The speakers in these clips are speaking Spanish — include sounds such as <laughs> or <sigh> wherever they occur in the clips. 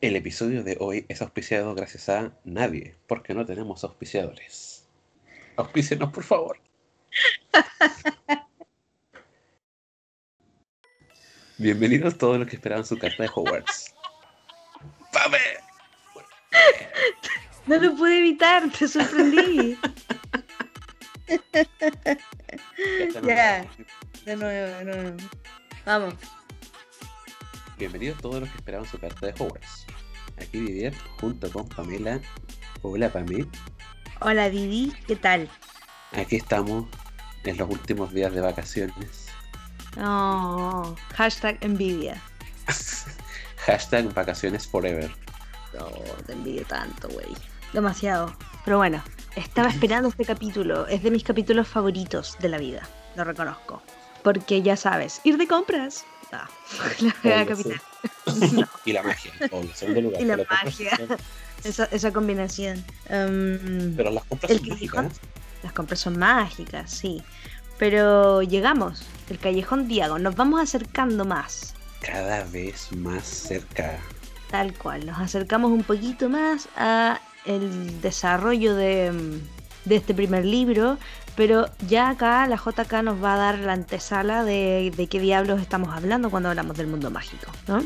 El episodio de hoy es auspiciado gracias a nadie, porque no tenemos auspiciadores. Auspícenos, por favor. <laughs> Bienvenidos todos los que esperaban su carta de Hogwarts. ¡Pame! No lo pude evitar, te sorprendí. ya, de nuevo, de nuevo. Vamos. Bienvenidos todos los que esperaban su carta de Hogwarts. Aquí Didier, junto con Pamela. Hola, Pamela. Hola, Didi, ¿qué tal? Aquí estamos en los últimos días de vacaciones. Oh, hashtag envidia. <laughs> Hashtag vacaciones forever. No, te envidio tanto, güey. Demasiado. Pero bueno, estaba <laughs> esperando este capítulo. Es de mis capítulos favoritos de la vida. Lo reconozco. Porque ya sabes, ir de compras. <laughs> La Obvio, capital. <laughs> y la magia, obvio, segundo lugar. Y la magia. Esa, esa combinación. Um, Pero las compras son mágicas. Las compras son mágicas, sí. Pero llegamos. El callejón Diago. Nos vamos acercando más. Cada vez más cerca. Tal cual. Nos acercamos un poquito más a el desarrollo de, mm, de este primer libro. Pero ya acá la JK nos va a dar la antesala de, de qué diablos estamos hablando cuando hablamos del mundo mágico, ¿no?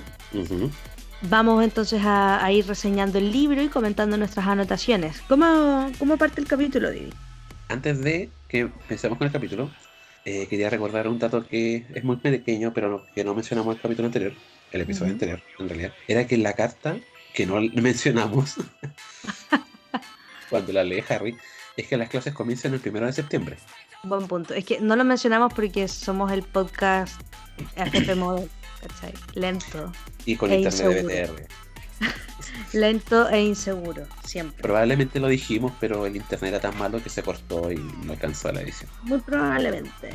Vamos entonces a, a ir reseñando el libro y comentando nuestras anotaciones. ¿Cómo, cómo parte el capítulo, Didi? Antes de que empecemos con el capítulo, eh, quería recordar un dato que es muy pequeño, pero no- que no mencionamos en el capítulo anterior, el episodio anterior, en realidad, era que la carta que no <laughs> mencionamos <laughs> cuando la lee Harry es que las clases comienzan el primero de septiembre. Buen punto. Es que no lo mencionamos porque somos el podcast AGP Model, ¿cachai? Lento. Y con E internet de. BTR. <laughs> Lento e inseguro, siempre. Probablemente lo dijimos, pero el internet era tan malo que se cortó y no alcanzó a la edición. Muy probablemente.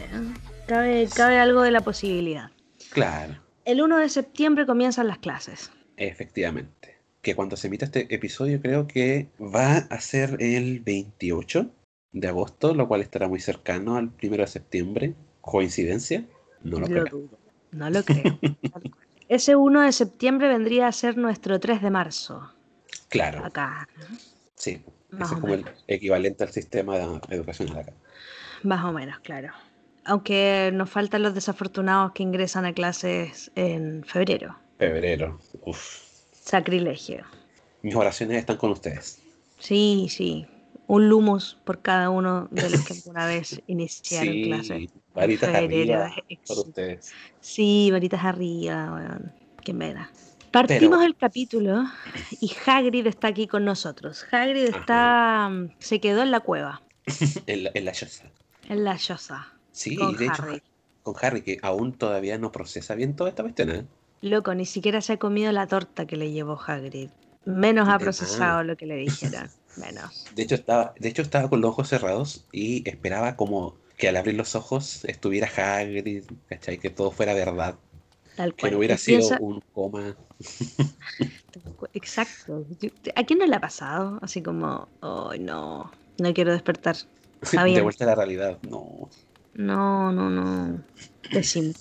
Cabe, cabe algo de la posibilidad. Claro, El 1 de septiembre comienzan las clases. efectivamente. Que cuando se emita este episodio creo que va a ser el 28 de agosto, lo cual estará muy cercano al 1 de septiembre. ¿Coincidencia? No lo creo. dudo. No lo creo. <laughs> Ese 1 de septiembre vendría a ser nuestro 3 de marzo. Claro, Acá. sí. Más Ese es como el equivalente al sistema educacional acá. Más o menos, claro. Aunque nos faltan los desafortunados que ingresan a clases en febrero. Febrero. Uf. Sacrilegio. Mis oraciones están con ustedes. Sí, sí. Un lumus por cada uno de los que alguna vez <laughs> iniciaron. Sí, varitas febrero, arriba por ustedes. Sí, varitas arriba, weón. Qué pena. Partimos Pero- el capítulo y Hagrid está aquí con nosotros. Hagrid está, mm, se quedó en la cueva, <laughs> En la, en la choza. en la choza, Sí, con de hecho, con Harry, que aún todavía no procesa bien toda esta cuestión, ¿eh? Loco, ni siquiera se ha comido la torta que le llevó Hagrid. Menos ha procesado lo que le dijeron. Menos. De hecho, estaba, de hecho, estaba con los ojos cerrados y esperaba como que al abrir los ojos estuviera Hagrid, ¿cachai? Que todo fuera verdad. Tal Que cual. no hubiera sido piensa- un coma. <laughs> Exacto. ¿A quién no le ha pasado? Así como, oh, no, no quiero despertar. <laughs> De vuelta a la realidad. No. No, no, no. Pésimo.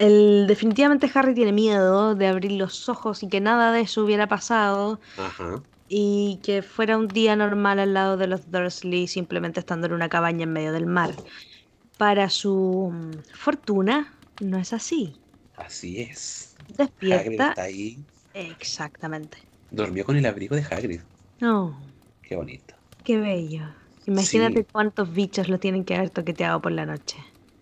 El, definitivamente Harry tiene miedo de abrir los ojos y que nada de eso hubiera pasado Ajá. y que fuera un día normal al lado de los Dursley simplemente estando en una cabaña en medio del mar. Para su mm, fortuna, no es así. Así es. Hagrid Despierta. está ahí. Exactamente. Durmió con el abrigo de Hagrid. No, Qué bonito. qué bello. Imagínate Sí. cuántos bichos lo tienen que haber toqueteado por la noche.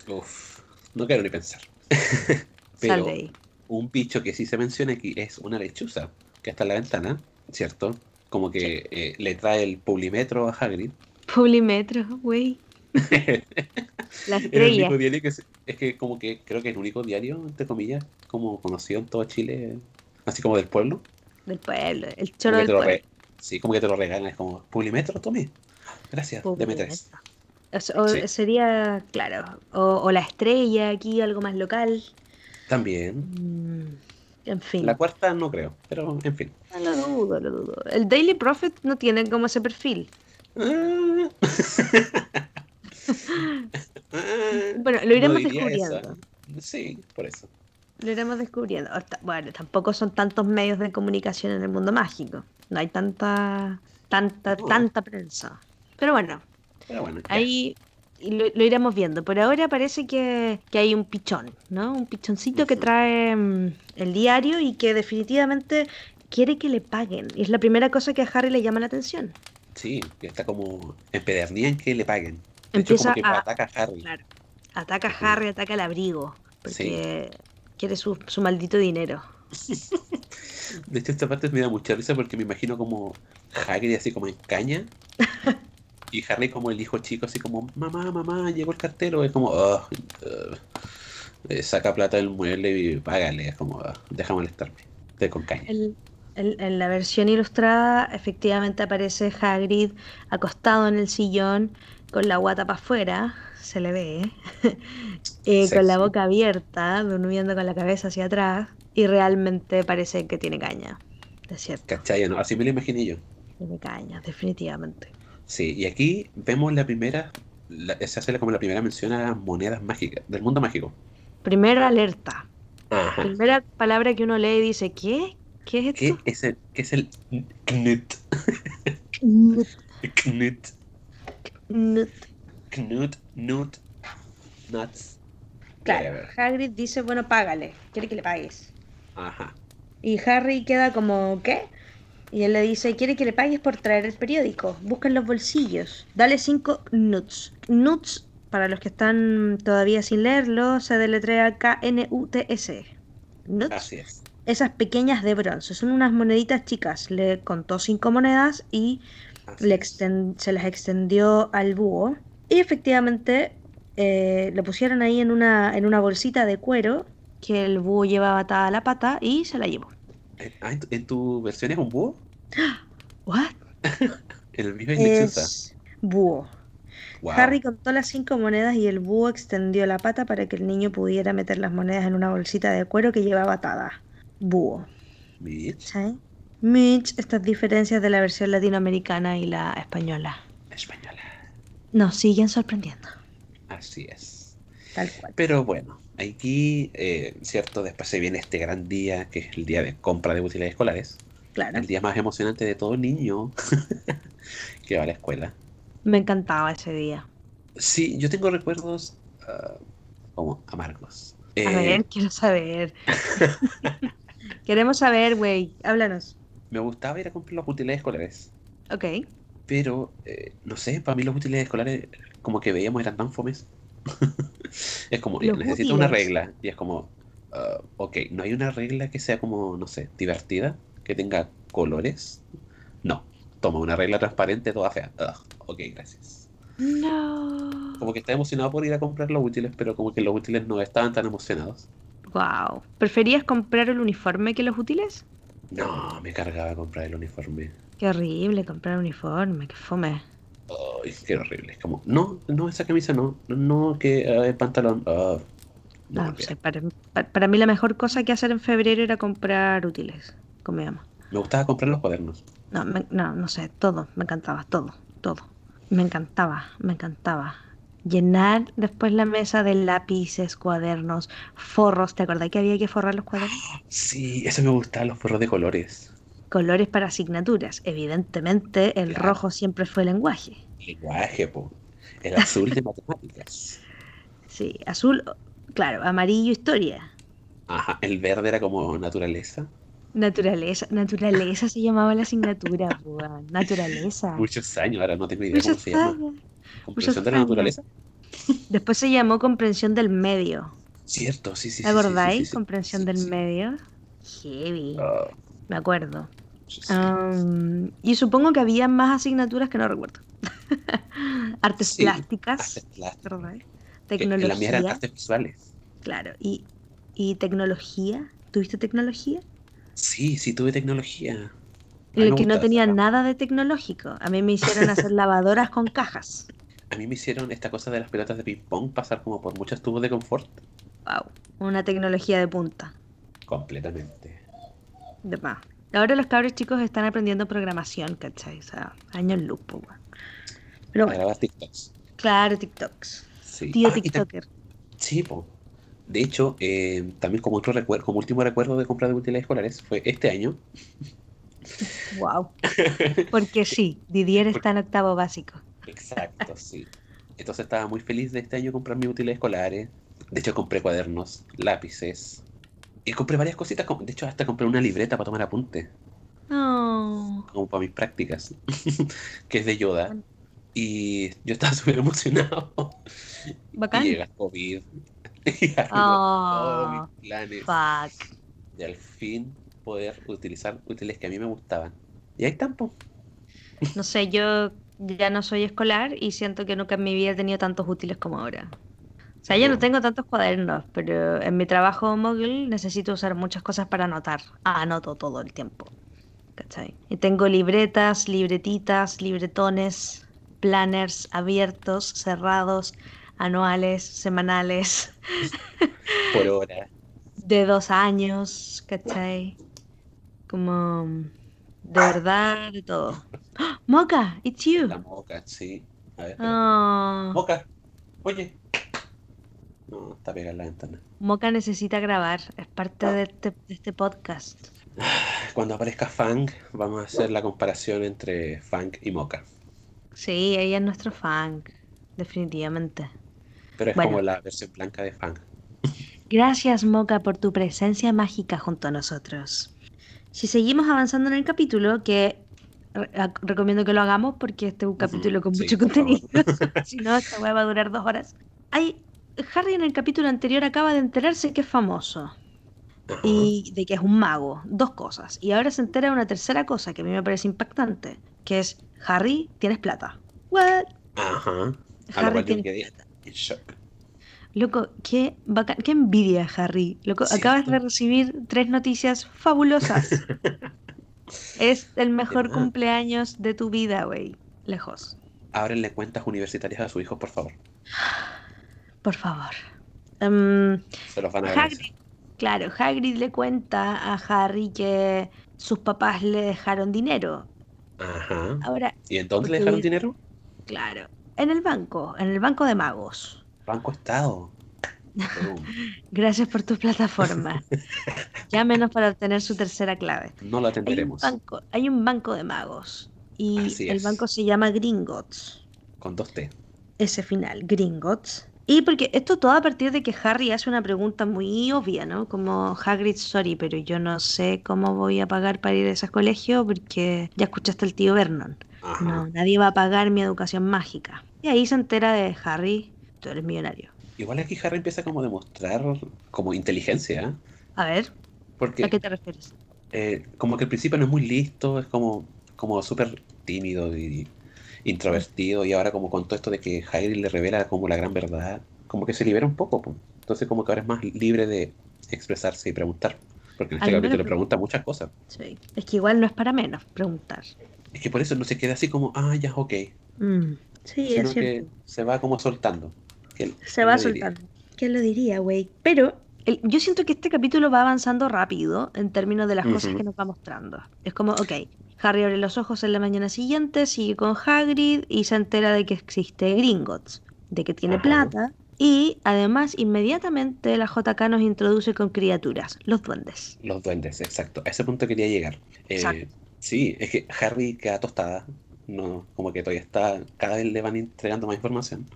Uf. No quiero ni pensar. <laughs> Sal Pero de ahí. un bicho que sí se menciona aquí es una lechuza, que está en la ventana, ¿cierto? Como que eh, le trae el publimetro a Hagrid. Publimetro, güey. <laughs> La Es el estrella. único diario que es que como que creo que el único diario, entre comillas, como conocido en todo Chile, así como del pueblo. Del pueblo, el choro del pueblo. sí, como que te lo regalan, es como, publimetro, tome. Gracias, deme tres. O Sí. Sería, claro, o, o la estrella aquí, algo más local. También. Mm, en fin, La cuarta no creo, pero en fin. no lo dudo, lo dudo. El Daily Prophet no tiene como ese perfil. Ah. Ah, <laughs> Bueno, lo iremos no descubriendo. esa. Sí, por eso. lo iremos descubriendo. Bueno, tampoco son tantos medios de comunicación en el mundo mágico. No hay tanta, tanta, tanta prensa. Pero bueno, ahí lo, iremos viendo. Por ahora parece que, hay un pichón, ¿no? Un pichoncito que trae mm, el diario y que definitivamente quiere que le paguen. Y es la primera cosa que a Harry le llama la atención. Sí, que está como empedernida en que le paguen. Empieza a, ataca a Harry. ataca a Harry, ataca al abrigo. Porque quiere su, su maldito dinero. <laughs> De hecho, esta parte me da mucha risa porque me imagino como Hagrid así como en caña. Y Harry como el hijo chico, así como, mamá, mamá, llegó el cartero. Es como, saca plata del mueble y págale. Es como, deja molestarme. De con caña. en la versión ilustrada, efectivamente aparece Hagrid acostado en el sillón con la guata para afuera, se le ve, <laughs> eh, con la boca abierta, durmiendo con la cabeza hacia atrás, y realmente parece que tiene caña. Es cierto. ¿Cachai? ¿no? Así me lo imaginé yo. Tiene caña, definitivamente. Sí, y aquí vemos la primera, se hace como la primera mención a monedas mágicas, del mundo mágico. Primera alerta. Primera palabra que uno lee y dice, ¿qué? ¿Qué es esto? ¿Qué es el, qué es el knut? knut. knut. Knut. Knut, Nut, Nuts. Claro, Hagrid dice, bueno, págale, quiere que le pagues. Ajá. Y Harry queda como, ¿qué? Y él le dice, quiere que le pagues por traer el periódico. Busca en los bolsillos. Dale cinco nuts. Nuts, para los que están todavía sin leerlo, se deletrea K-N-U-T-S. Nuts. Así es. Esas pequeñas de bronce. Son unas moneditas chicas. Le contó cinco monedas y le se las extendió al búho. Y efectivamente eh, lo pusieron ahí en una, en una bolsita de cuero que el búho llevaba atada a la pata y se la llevó. Eh, ah, ¿En tu, versión es un búho? <gasps> ¿What? en <laughs> el mismo es búho. Harry contó las cinco monedas y el búho extendió la pata para que el niño pudiera meter las monedas en una bolsita de cuero que llevaba atada. Búho. Mitch. Mitch, estas diferencias de la versión latinoamericana y la española. Española. Nos siguen sorprendiendo. Así es. Tal cual. Pero bueno, aquí, eh, ¿cierto? Después se viene este gran día, que es el día de compra de útiles escolares. Claro. El día más emocionante de todo niño <laughs> que va a la escuela. Me encantaba ese día. Sí, yo tengo recuerdos ah, como amargos. a ver, eh, quiero saber. <laughs> Queremos saber, güey. Háblanos. Me gustaba ir a comprar los útiles escolares. Ok pero eh, no sé, para mí los útiles escolares como que veíamos eran tan fomes. <laughs> es como, necesito una regla y es como, uh, ok, no hay una regla que sea como, no sé, divertida, que tenga colores. No, toma una regla transparente, toda fea. ok, gracias. No. Como que está emocionado por ir a comprar los útiles, pero como que los útiles no estaban tan emocionados. Wow. ¿Preferías comprar el uniforme que los útiles? No, me cargaba comprar el uniforme. Qué horrible comprar uniforme, qué fome. Ay, qué horrible. Es como, no, no, esa camisa no, no, que el pantalón. Ah, no, ah, para, mí la mejor cosa que hacer en febrero era comprar útiles con mi mamá. Me gustaba comprar los cuadernos. No, no, no sé, todo, me encantaba, todo, todo. Me encantaba, me encantaba. Llenar después la mesa de lápices, cuadernos, forros. ¿Te acordás que había que forrar los cuadernos? Sí, eso me gustaba, los forros de colores colores para asignaturas. Evidentemente, el rojo siempre fue lenguaje. Lenguaje, po. El azul de matemáticas. <laughs> Sí, azul, claro, amarillo, historia. Ajá, el verde era como naturaleza. Naturaleza, naturaleza se llamaba la asignatura, <laughs> naturaleza. Muchos años, ahora no tengo idea cómo se llama. ¿Comprensión de la naturaleza? <laughs> Después se llamó comprensión del medio. Cierto, sí, sí. ¿Te acordáis? comprensión del medio. Heavy. Ah me acuerdo. y supongo que había más asignaturas que no recuerdo. <laughs> artes plásticas. Artes Tecnología. la mía eran artes visuales. Claro. ¿Y, ¿Y tecnología? ¿Tuviste tecnología? Sí, sí tuve tecnología. El que no tenía nada de tecnológico. A mí me hicieron hacer lavadoras con cajas. A mí me hicieron esta cosa de las pelotas de ping-pong pasar como por muchos tubos de confort. Wow. Una tecnología de punta. Completamente. De más. Ahora los cabros chicos están aprendiendo programación, ¿cachai? O sea, años luz, pues, Pero bueno. TikToks. Claro, TikToks. Sí. Tío ah, TikToker. Sí, po. De hecho, eh, también como, otro recuerdo, como último recuerdo de compra de útiles escolares fue este año. Wow. <laughs> Porque sí, Didier está en octavo básico. Exacto, sí. Entonces estaba muy feliz de este año comprar mis útiles escolares. De hecho, compré cuadernos, lápices. Y compré varias cositas. De hecho, hasta compré una libreta para tomar apunte. Oh. Como para mis prácticas. <laughs> que es de Yoda. Y yo estaba súper emocionado. Bacán. Y llega COVID. <laughs> Y Oh, todos mis planes. Fuck. de al fin poder utilizar útiles que a mí me gustaban. Y ahí tampoco. No sé, yo ya no soy escolar y siento que nunca en mi vida he tenido tantos útiles como ahora. O sea, ya no tengo tantos cuadernos, pero en mi trabajo móvil necesito usar muchas cosas para anotar. Ah, anoto todo el tiempo. ¿Cachai? Y tengo libretas, libretitas, libretones, planners abiertos, cerrados, anuales, semanales, <laughs> Por hora. de dos años, ¿cachai? Como de verdad, de todo. ¡Ah! Moca, it's you. La moca, sí. A ver. Oh, Moca. Oye. No, está pegada en la ventana. Moca necesita grabar, es parte de este, de este podcast. <sighs> Cuando aparezca Fang, vamos a hacer la comparación entre Fang y Moca. Sí, ella es nuestro fan, definitivamente. Pero es Bueno. como la versión blanca de Fang. <laughs> Gracias, Moca, por tu presencia mágica junto a nosotros. Si seguimos avanzando en el capítulo, que re- recomiendo que lo hagamos porque este es un capítulo con sí, mucho contenido. <laughs> <laughs> si no, esta va a durar dos horas. Hay, Harry en el capítulo anterior acaba de enterarse que es famoso y de que es un mago. Dos cosas. Y ahora se entera de una tercera cosa que a mí me parece impactante, que es Harry, tienes plata. What? Ajá. Harry tiene quedé en shock. Loco, qué bacán, qué envidia, Harry. Loco, acabas de recibir tres noticias fabulosas. <laughs> es el mejor cumpleaños de tu vida, güey. Lejos. Ábrenle cuentas universitarias a su hijo, por favor. <gasps> <gasps> Por favor. Em, Se los van a. Hagrid, claro, Hagrid le cuenta a Harry que sus papás le dejaron dinero. Ajá. Ahora, ¿Y en dónde le dejaron dinero? claro, en el banco, en el banco de magos. Banco Estado. <laughs> Gracias por tu plataforma. <laughs> Llámenos para obtener su tercera clave. No Hay un atenderemos. banco, hay un banco de magos y Así el es. banco se llama Gringotts. Con dos T. Ese final, Gringotts. Y porque esto todo a partir de que Harry hace una pregunta muy obvia, ¿no? Como Hagrid, sorry, pero yo no sé cómo voy a pagar para ir a ese colegio porque ya escuchaste al tío Vernon. Ajá. No, nadie va a pagar mi educación mágica. Y ahí se entera de Harry, tú eres millonario. Igual aquí Harry empieza como a demostrar como inteligencia, ¿eh? A ver, Porque ¿a qué te refieres? eh, como que al principio no es muy listo, es como, como súper tímido y introvertido, y ahora como con todo esto de que Hagrid le revela como la gran verdad, como que se libera un poco, pues. Entonces como que ahora es más libre de expresarse y preguntar. Porque en este capítulo pregunta muchas cosas. Sí. Es que igual no es para menos preguntar. Es que por eso no se queda así como, ah, ya, ok. Mm, Sí, Sino es que cierto. se va como soltando. Se ¿quién va soltando. ¿Quién lo diría, güey? Pero el- yo siento que este capítulo va avanzando rápido en términos de las cosas que nos va mostrando. Es como, ok, Harry abre los ojos en la mañana siguiente, sigue con Hagrid y se entera de que existe Gringotts, de que tiene Ajá. plata. Y además, inmediatamente la JK nos introduce con criaturas, los duendes. Los duendes, exacto. A ese punto quería llegar. Eh, sí, es que Harry queda tostada. No, como que todavía está, cada vez le van entregando más información.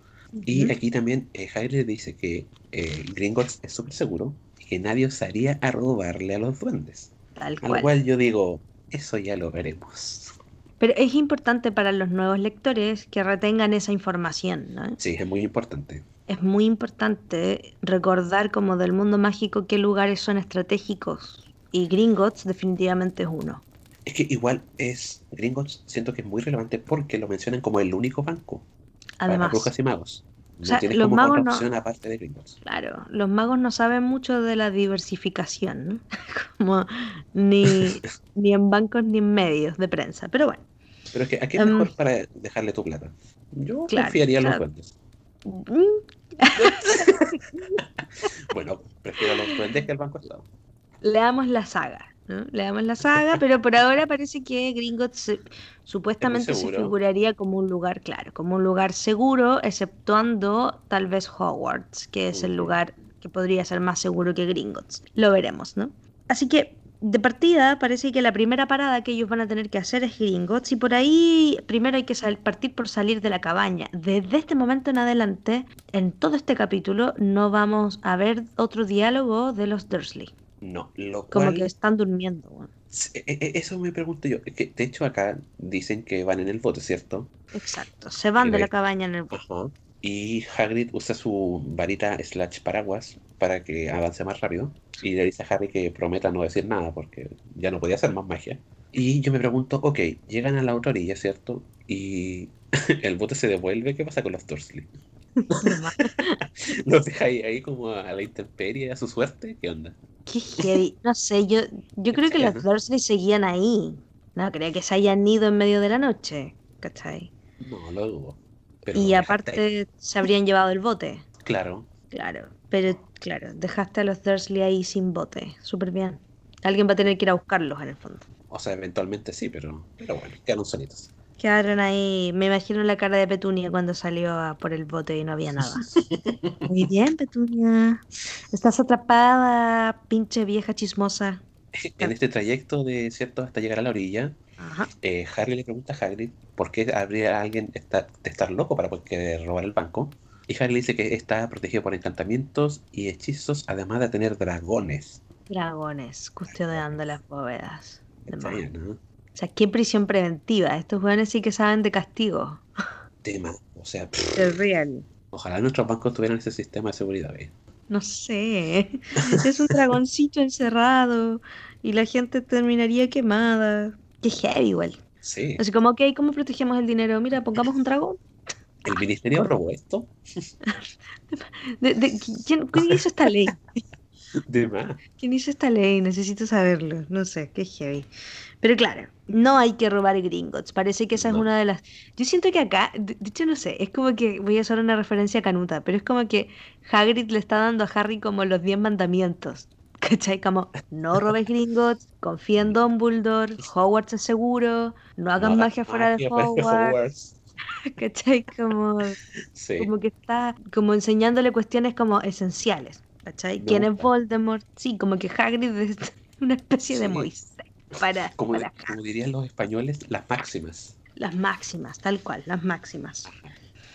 Y aquí también eh, Harry le dice que eh, Gringotts es súper seguro y que nadie osaría a robarle a los duendes. Tal cual. cual yo digo, eso ya lo veremos. Pero es importante para los nuevos lectores que retengan esa información, ¿no? Sí, es muy importante. Es muy importante recordar como del mundo mágico qué lugares son estratégicos. Y Gringotts definitivamente es uno. Es que igual es, Gringotts siento que es muy relevante porque lo mencionan como el único banco para Además, brujas y magos. No sea, tienes los como magos otra no- opción aparte de Gringotts. claro, los magos no saben mucho de la diversificación, ¿no? <laughs> como ni, <laughs> ni en bancos ni en medios de prensa. Pero bueno, Pero es que, ¿a qué es Em, mejor para dejarle tu plata? Yo claro, confiaría en los duendes. mm, <laughs> Bueno, prefiero a los duendes que al banco estado. leamos la saga. ¿No? Leamos la saga, pero por ahora parece que Gringotts supuestamente se figuraría como un lugar, claro, como un lugar seguro, exceptuando tal vez Hogwarts, que es el lugar que podría ser más seguro que Gringotts. Lo veremos, ¿no? Así que de partida parece que la primera parada que ellos van a tener que hacer es Gringotts y por ahí primero hay que partir por salir de la cabaña. Desde este momento en adelante, en todo este capítulo, no vamos a ver otro diálogo de los Dursley. No, lo Como cual... que están durmiendo. e, e, Eso me pregunto yo. Que de hecho acá dicen que van en el bote, ¿cierto? Exacto, se van de la ve- cabaña en el bote. Ajá. Y Hagrid usa su varita slash paraguas para que avance más rápido. Y le dice a Harry que prometa no decir nada porque ya no podía hacer más magia. Y yo me pregunto, ok, llegan a la otra orilla, ¿cierto? Y <laughs> el bote se devuelve, ¿qué pasa con los Dursley? <laughs> <laughs> ¿Los deja ahí, ahí como a la intemperie, a su suerte? ¿Qué onda? Qué heavy. No sé, yo, yo creo que los. Dursley seguían ahí. No, creo que se hayan ido en medio de la noche. ¿Cachai? No, lo dudo. Pero Y aparte se habrían llevado el bote. Claro, Claro, pero claro, dejaste a los Dursley ahí sin bote. Súper bien. Alguien va a tener que ir a buscarlos en el fondo. o sea, eventualmente sí, pero, pero bueno, quedaron solitos. Quedaron ahí, me imagino la cara de Petunia cuando salió a por el bote y no había nada. <laughs> Muy bien, Petunia. Estás atrapada, pinche vieja chismosa. En este trayecto de cierto hasta llegar a la orilla, eh, Harry le pregunta a Hagrid por qué habría alguien de estar loco para poder robar el banco. Y Harry le dice que está protegido por encantamientos y hechizos, además de tener dragones. Dragones, custodiando las bóvedas. ¿no? O sea, qué prisión preventiva. Estos jóvenes sí que saben de castigo. Tema. O sea, pff, <laughs> Es real. ojalá nuestros bancos tuvieran ese sistema de seguridad. ¿eh? No sé. <laughs> Es un dragoncito encerrado y la gente terminaría quemada. Qué heavy igual. Sí. Así como, ok, ¿cómo protegemos el dinero? Mira, pongamos un dragón. ¿El ministerio <laughs> aprobó esto? ¿De, de- quién, quién hizo esta ley? De más. ¿Quién hizo esta ley? Necesito saberlo. No sé, qué heavy. Pero claro, no hay que robar Gringotts. Parece que esa es una de las. Yo siento que acá, de, hecho, no sé, es como que voy a hacer una referencia a Canuta, pero es como que Hagrid le está dando a Harry como los 10 mandamientos. <laughs> ¿Cachai? Como, no robes Gringotts, confía en Dumbledore, Hogwarts es seguro, no hagan No magia fuera de Hogwarts. Hogwarts. <laughs> ¿Cachai? Como, Sí. como que está como enseñándole cuestiones como esenciales. ¿Cachai? ¿Quién es. Voldemort? Sí, como que Hagrid es <laughs> una especie de Sí. Para, Como, para como dirían los españoles, las máximas. las máximas, tal cual, las máximas.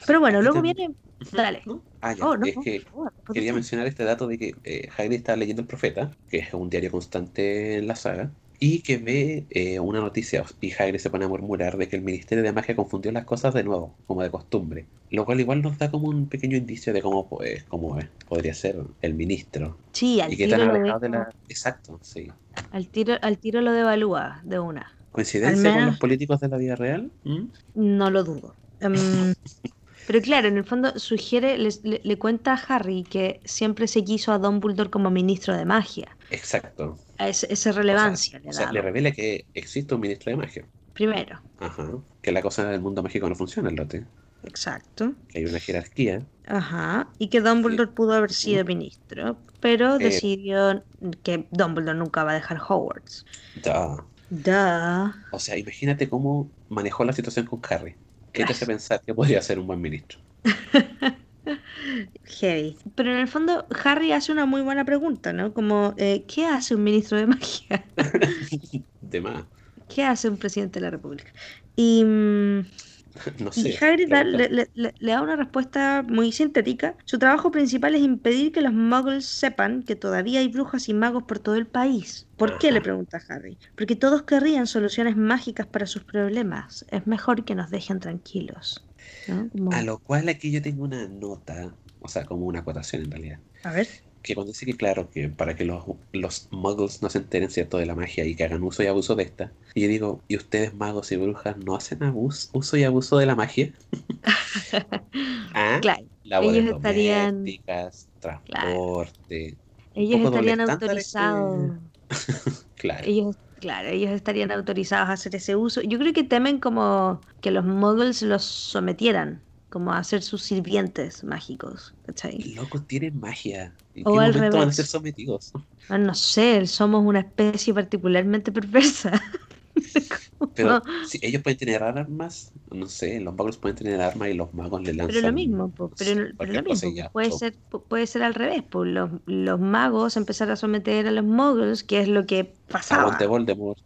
Pero bueno, luego viene... Dale. Ah, ya. Oh, no, es que quería mencionar este dato de que eh, Hagrid está leyendo El Profeta, que es un diario constante en la saga, y que ve eh, una noticia y Hagrid se pone a murmurar de que el Ministerio de Magia confundió las cosas de nuevo, como de costumbre. Lo cual igual nos da como un pequeño indicio de cómo, pues, cómo eh, podría ser el ministro. Sí, al Y tiro, tan lo de la... Exacto, sí. al, tiro, al tiro lo devalúa de una. ¿Coincidencia con los políticos de la vida real? ¿Mm? No lo dudo. Em, <laughs> pero claro, en el fondo sugiere, le, le cuenta a Harry que siempre se quiso a Dumbledore como ministro de magia. Exacto. A ese- esa relevancia le O sea, da. le revela que existe un ministro de magia. Primero, Ajá. Que la cosa del mundo mágico no funciona, el lote. exacto. Que hay una jerarquía. Ajá. Y que Dumbledore pudo haber sido ministro, pero Eh. decidió que Dumbledore nunca va a dejar Hogwarts. Da. Duh. O sea, imagínate cómo manejó la situación con Harry. ¿Qué te hace pensar que podría ser un buen ministro? <laughs> Heavy. Pero en el fondo, Harry hace una muy buena pregunta, ¿no? Como, eh, ¿qué hace un ministro de magia? <laughs> De más. ¿Qué hace un presidente de la República? Y, mm, <laughs> No y. Hagrid da- le, le- le- le da una respuesta muy sintética. Su trabajo principal es impedir que los muggles sepan que todavía hay brujas y magos por todo el país. ¿Por qué? le pregunta Harry. Porque todos querrían soluciones mágicas para sus problemas. Es mejor que nos dejen tranquilos. ¿no? Como- A lo cual aquí yo tengo una nota, o sea, como una acotación en realidad. A ver. Que cuando dice que, claro, que para que los, los muggles no se enteren, ¿cierto?, de la magia y que hagan uso y abuso de esta. Y yo digo, ¿y ustedes, magos y brujas, no hacen abus- uso y abuso de la magia? <laughs> ¿Ah? Claro, ellos estarían- transporte. ellos estarían estándar autorizados. <laughs> Claro. Ellos, claro, ellos estarían autorizados a hacer ese uso. Yo creo que temen como que los muggles los sometieran, como a ser sus sirvientes mágicos, ¿cachai? Locos tienen magia. ¿En O qué al momento van a revés. ser sometidos? Ah, no sé, somos una especie particularmente perversa. <laughs> Pero si ellos pueden tener armas, no sé, los magos pueden tener armas y los magos le lanzan. Pero lo mismo, po, pero, pero lo mismo, puede ser, puede ser al revés, pues los, los magos empezar a someter a los muggles, que es lo que pasaba. Aguante Voldemort.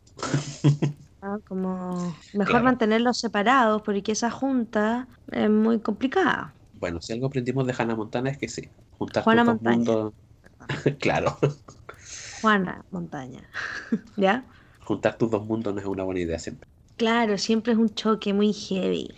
Ah, como <laughs> mejor mantenerlos separados porque esa junta es muy complicada. Bueno, si algo aprendimos de Hannah Montana es que sí, juntar Juana dos mundos. <laughs> claro. Juana Montaña. <laughs> ¿Ya? Juntar tus dos mundos no es una buena idea siempre. Claro, siempre es un choque muy heavy.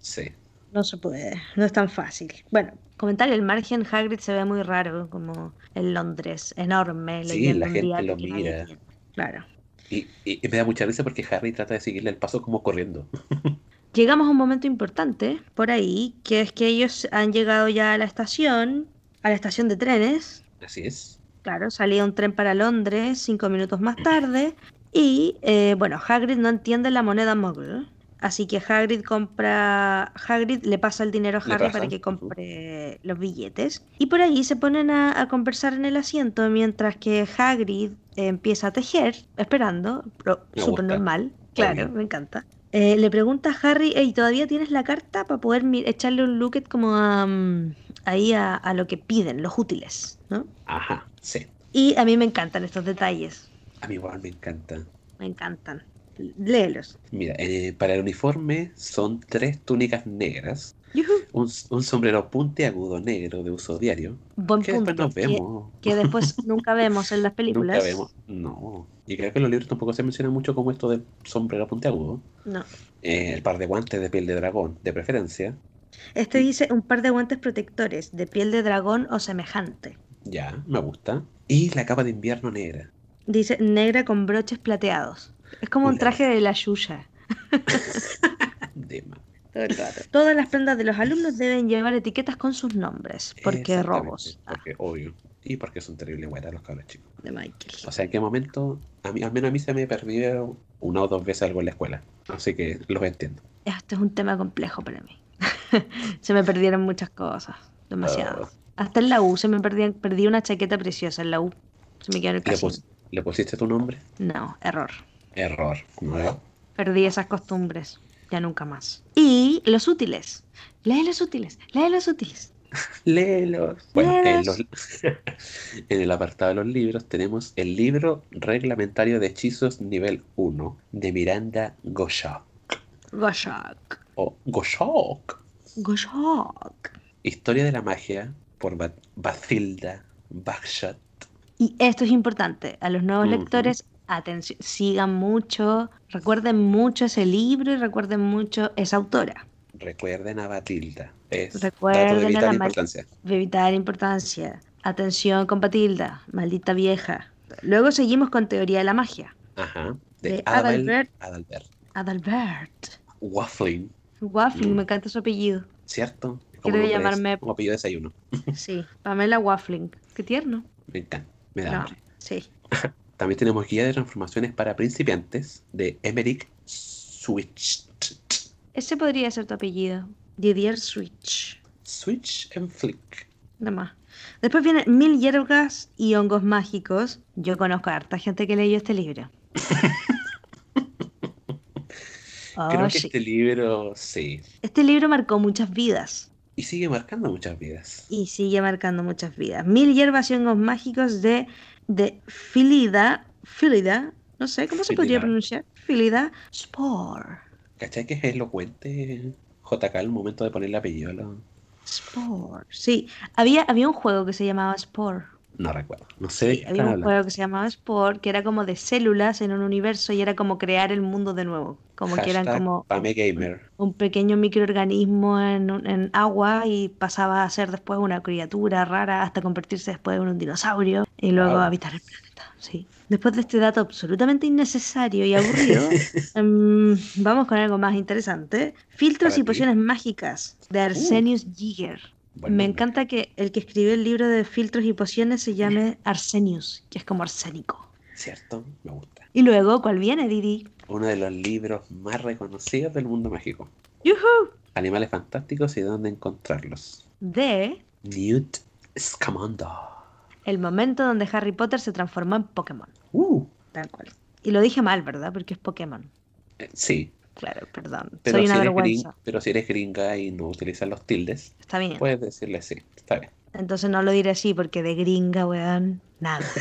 Sí. No se puede, no es tan fácil. Bueno, comentario, el margen Hagrid se ve muy raro, como en Londres, enorme. Sí, la gente lo mira. Claro. Y, me da mucha risa porque Harry trata de seguirle el paso como corriendo. <laughs> Llegamos a un momento importante por ahí, que es que ellos han llegado ya a la estación, a la estación de trenes. Así es. Claro, salía un tren para Londres cinco minutos más tarde. Y eh, bueno, Hagrid no entiende la moneda Muggle. Así que Hagrid compra. Hagrid le pasa el dinero a Harry para que compre los billetes. Y por ahí se ponen a, conversar en el asiento mientras que Hagrid empieza a tejer, esperando. Súper normal. Claro, me encanta. Eh, le pregunta a Harry, ¿y ¿todavía tienes la carta para poder echarle un look como a, mm, ahí a, lo que piden, los útiles, ¿no? Ajá, sí. Y a mí me encantan estos detalles. A mí igual me encantan. Me encantan. Léelos. Mira, eh, para el uniforme son tres túnicas negras, un, sombrero puntiagudo negro de uso diario. Buen que punto. Después nos vemos. Que, después <laughs> nunca vemos en las películas. Nunca vemos. No. Y creo que en los libros tampoco se menciona mucho como esto de sombrero puntiagudo. No. Eh, el par de guantes de piel de dragón, de preferencia. Este dice un par de guantes protectores de piel de dragón o semejante. Ya, me gusta. Y la capa de invierno negra. Dice negra con broches plateados. Es como un traje de la Yuya. <laughs> Todas las prendas de los alumnos deben llevar etiquetas con sus nombres, porque robos. Porque, obvio. Y porque son terribles buenas los cabros chicos. De Michael. O sea, en qué momento, a mí, al menos a mí se me perdió una o dos veces algo en la escuela. Así que los entiendo. Esto es un tema complejo para mí. <laughs> se me perdieron muchas cosas. Demasiado. Oh. Hasta en la U se me perdí, perdí una chaqueta preciosa en la U. Se me quedó en el ¿Le, ¿Le pusiste tu nombre? No, error. Error. Perdí esas costumbres. Ya nunca más. Y los útiles. Lee los útiles. Lee los útiles. <laughs> Léelos. Bueno, en, <laughs> en, el apartado de los libros tenemos el libro reglamentario de hechizos nivel 1 de Miranda Goshak. Goshak. O Goshak. Goshak. Historia de la magia por Bathilda Bakshat. Y esto es importante. A los nuevos lectores atención, sigan mucho, recuerden mucho ese libro y recuerden mucho esa autora. Recuerden a Batilda. Es recuerden de vital a la importancia. De vital importancia. Atención con Batilda, maldita vieja. Luego seguimos con Teoría de la Magia. Ajá. De, Adalbert. Adalbert. Adalbert. Waffling. Waffling, me encanta su apellido. ¿Cierto? Quiero llamarme. Como apellido de desayuno. Sí, Pamela Waffling. Qué tierno. Me encanta. Me da hambre. Sí. <laughs> También tenemos guía de transformaciones para principiantes de Emerick Switch. Ese podría ser tu apellido. Didier Switch. Switch and Flick. Nada más. Después vienen Mil hierbas y hongos mágicos. Yo conozco a harta gente que leyó este libro. <laughs> Creo que este libro, sí. Este libro marcó muchas vidas. Y sigue marcando muchas vidas. Y sigue marcando muchas vidas. Mil hierbas y hongos mágicos de de Filida, Filida, no sé cómo se podría pronunciar, Filida Spore. ¿Cachai que es elocuente JK al momento de ponerle apellido a la... Spore, sí. Había, había un juego que se llamaba Spore. No recuerdo, no sé. había un juego que se llamaba Spore, que era como de células en un universo y era como crear el mundo de nuevo. Como que eran como Gamer. un pequeño microorganismo en, en, agua y pasaba a ser después una criatura rara hasta convertirse después en un dinosaurio y luego habitar el planeta. Sí. Después de este dato absolutamente innecesario y aburrido, <laughs> em, vamos con algo más interesante. Filtros y pociones mágicas de uh. Arsenius Me encanta que el que escribió el libro de filtros y pociones se llame Arsenius, que es como arsénico. Cierto, me gusta. Y luego, ¿cuál viene, Didi? Uno de los libros más reconocidos del mundo mágico. ¡Yuhu! Animales fantásticos y dónde encontrarlos. De Newt Scamander. El momento donde Harry Potter se transformó en Pokémon. Uh. Tal cual. Y lo dije mal, ¿verdad? Porque es Pokémon. Eh, sí, Claro, perdón. pero Soy si, una eres gring- vergüenza. pero si eres gringa y no utilizas los tildes, Está bien. puedes decirle sí. Está bien. Entonces no lo diré así porque de gringa, weón, nada. <laughs>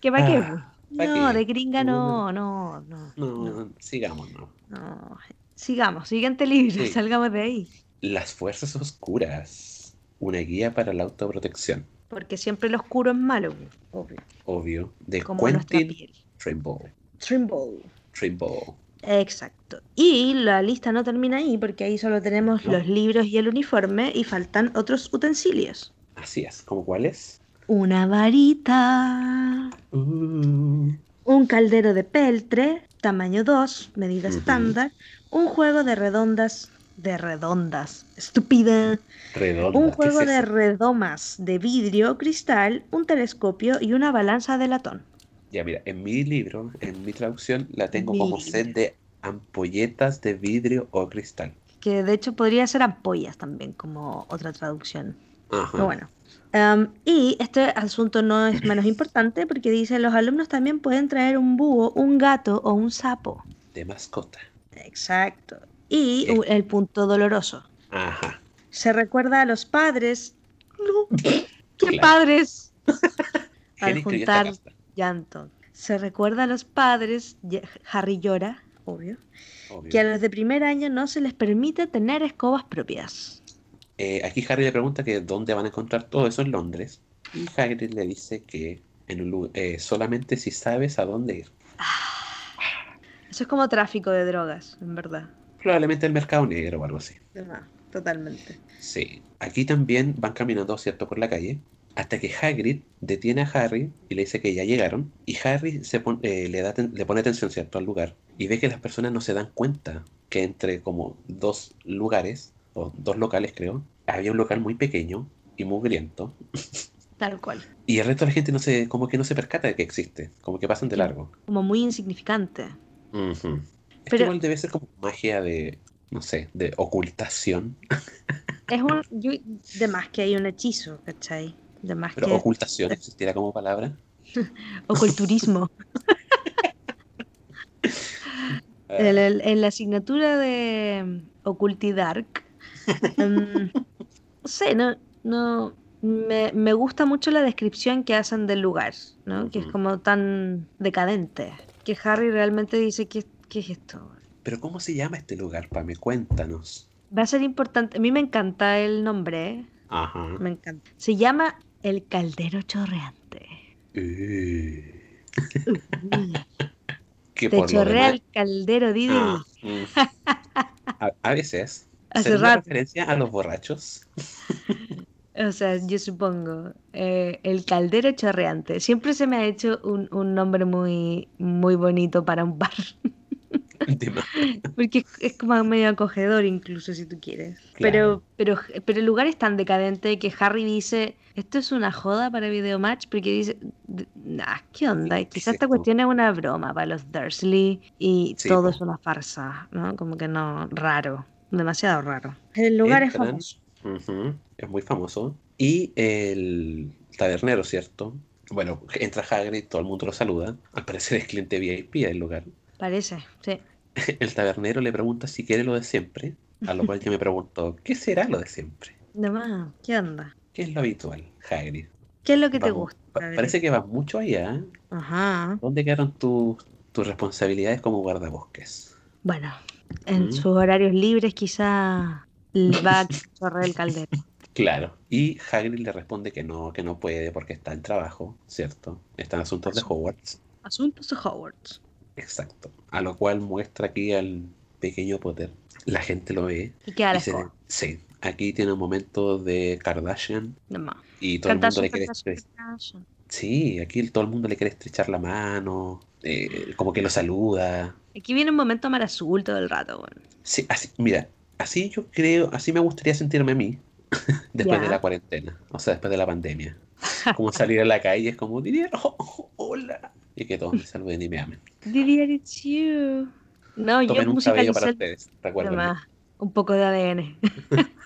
¿Qué qué? Ah, ¿pa' No, qué? de gringa no, no, no. No, no, sigamos, no. no. Sigamos, siguiente libro, Sí. salgamos de ahí. Las fuerzas oscuras. Una guía para la autoprotección. Porque siempre lo oscuro es malo, obvio. Obvio. De Como nuestra Quentin piel. Trimble. Trimble. Trimble. Exacto. Y la lista no termina ahí porque ahí solo tenemos No. los libros y el uniforme y faltan otros utensilios. Así es. ¿Cómo cuáles? Una varita, Uh, un caldero de peltre, tamaño 2, medida estándar, un juego de redondas, de redondas, estúpida, redonda. un ¿qué juego es de redomas de vidrio, cristal, un telescopio y una balanza de latón. Ya, mira, en mi libro, en mi traducción, la tengo Mi como set de ampolletas de vidrio o cristal. Que de hecho podría ser ampollas también, como otra traducción. Ajá. Pero bueno. Y este asunto no es menos importante porque dice los alumnos también pueden traer un búho, un gato o un sapo. De mascota. Exacto. Y el punto doloroso. Ajá. Se recuerda a los padres. No. ¿Qué Claro. padres? <laughs> Esta juntar llanto. Se recuerda a los padres, Harry llora, obvio, obvio. que a los de primer año no se les permite tener escobas propias. Eh, aquí Harry le pregunta que dónde van a encontrar todo eso en Londres. Y Hagrid le dice que en un lu- eh, solamente si sabes a dónde ir. Eso es como tráfico de drogas, en verdad. Probablemente el mercado negro o algo así. Ah, totalmente. Sí. Aquí también van caminando, ¿cierto?, por la calle. Hasta que Hagrid detiene a Harry y le dice que ya llegaron. Y Harry se pon- eh, le, da ten- le pone atención, ¿cierto?, al lugar. Y ve que las personas no se dan cuenta que entre como dos lugares, o dos locales creo, había un local muy pequeño y mugriento. <laughs> Tal cual. Y el resto de la gente no se, como que no se percata de que existe, como que pasan de largo. Como muy insignificante. Pero- igual debe ser como magia de, no sé, de ocultación. Es un. <laughs> Yo, de más que hay un hechizo, ¿cachai? Pero que. ocultación <laughs> existiera como palabra. Oculturismo. <laughs> En, el- en la asignatura de mm, Ocultidark, mm, no sé, no, no, me, me gusta mucho la descripción que hacen del lugar, ¿no? Que es como tan decadente, que Harry realmente dice, ¿qué, qué es esto? Pero ¿cómo se llama este lugar, Pame? Cuéntanos. Va a ser importante, a mí me encanta el nombre. Ajá. me encanta. Se llama El Caldero Chorreante. <laughs> Que Te chorrea el caldero, Didi. Ah, mm. a, a veces. Hace ¿será una rato. referencia a los borrachos? O sea, yo supongo, eh, el caldero chorreante. Siempre se me ha hecho un, un nombre muy, muy bonito para un <laughs> bar. Porque es, es como medio acogedor incluso si tú quieres. Claro. Pero, pero, pero el lugar es tan decadente que Harry dice, esto es una joda para Videomatch, porque dice, "D- nah, ¿qué onda? ¿Qué es Quizás esta cuestión es una broma para los Dursley y Sí, todo es una farsa, ¿no? Como que no, raro, demasiado raro. El lugar es famoso. es muy famoso. Y el tabernero, ¿cierto? Bueno, entra Hagrid, todo el mundo lo saluda. Al parecer es cliente VIP del lugar. Parece, sí. <laughs> El tabernero le pregunta si quiere lo de siempre, a lo cual yo me pregunto, ¿qué será lo de siempre? De más, ¿qué onda? ¿Qué es lo habitual, Hagrid? ¿Qué es lo que te gusta? pa- parece que vas mucho allá. ¿eh? Ajá. ¿Dónde quedaron tus tus responsabilidades como guardabosques? Bueno, en Mm. sus horarios libres quizá va a chorrear el caldero. <laughs> Claro. Y Hagrid le responde que no, que no puede porque está en trabajo, ¿cierto? Está en asuntos de. Hogwarts. Asuntos de Hogwarts. Exacto. A lo cual muestra aquí al pequeño Potter. La gente lo ve. Y queda y la se- sí. Aquí tiene un momento de Kardashian más. y todo el mundo le quiere Kardashian, estre- Kardashian. Sí, aquí todo el mundo le quiere estrechar la mano, eh, como que lo saluda. Aquí viene un momento mar azul todo el rato, bueno. Sí, así, mira, así yo creo, así me gustaría sentirme a mí <laughs> después de la cuarentena, o sea, después de la pandemia. <laughs> Como salir a la calle es como, diría, "Oh, oh, hola, y que todos me saluden y me amen. Didier, it's you. No, yo un cabello para ustedes, recuerden. Un poco de ADN. <laughs>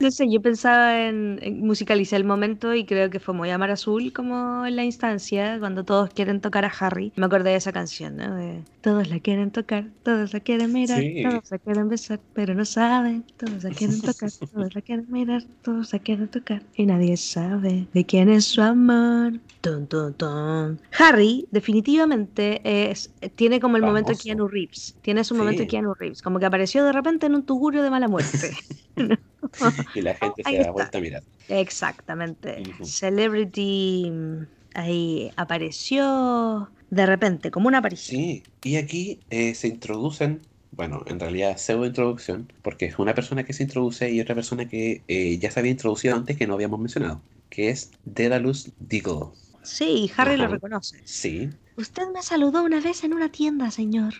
No sé, yo pensaba en, en musicalizar el momento y creo que fue muy Amar Azul como en la instancia, cuando todos quieren tocar a Harry. Me acordé de esa canción, ¿no? De, todos la quieren tocar, todos la quieren mirar, Sí. todos la quieren besar, pero no saben. Todos la quieren tocar, <laughs> todos la quieren mirar, todos la quieren tocar. Y nadie sabe de quién es su amor. Tun, tun, tun. Harry, definitivamente, es, tiene como el momento de Famoso. Keanu Reeves. Tiene su momento de Sí. Keanu Reeves. Como que apareció de repente en un tugurio de mala muerte. <laughs> <laughs> <laughs> Y la gente Ahí se da vuelta a mirar. Exactamente. Celebrity mm, ahí apareció de repente, como una aparición. Sí, y aquí eh, se introducen, bueno, en realidad pseudo introducción, porque es una persona que se introduce y otra persona que eh, ya se había introducido antes que no habíamos mencionado, que es Dedalus Diggle. Sí, Harry lo reconoce. Sí, Usted me saludó una vez en una tienda, señor.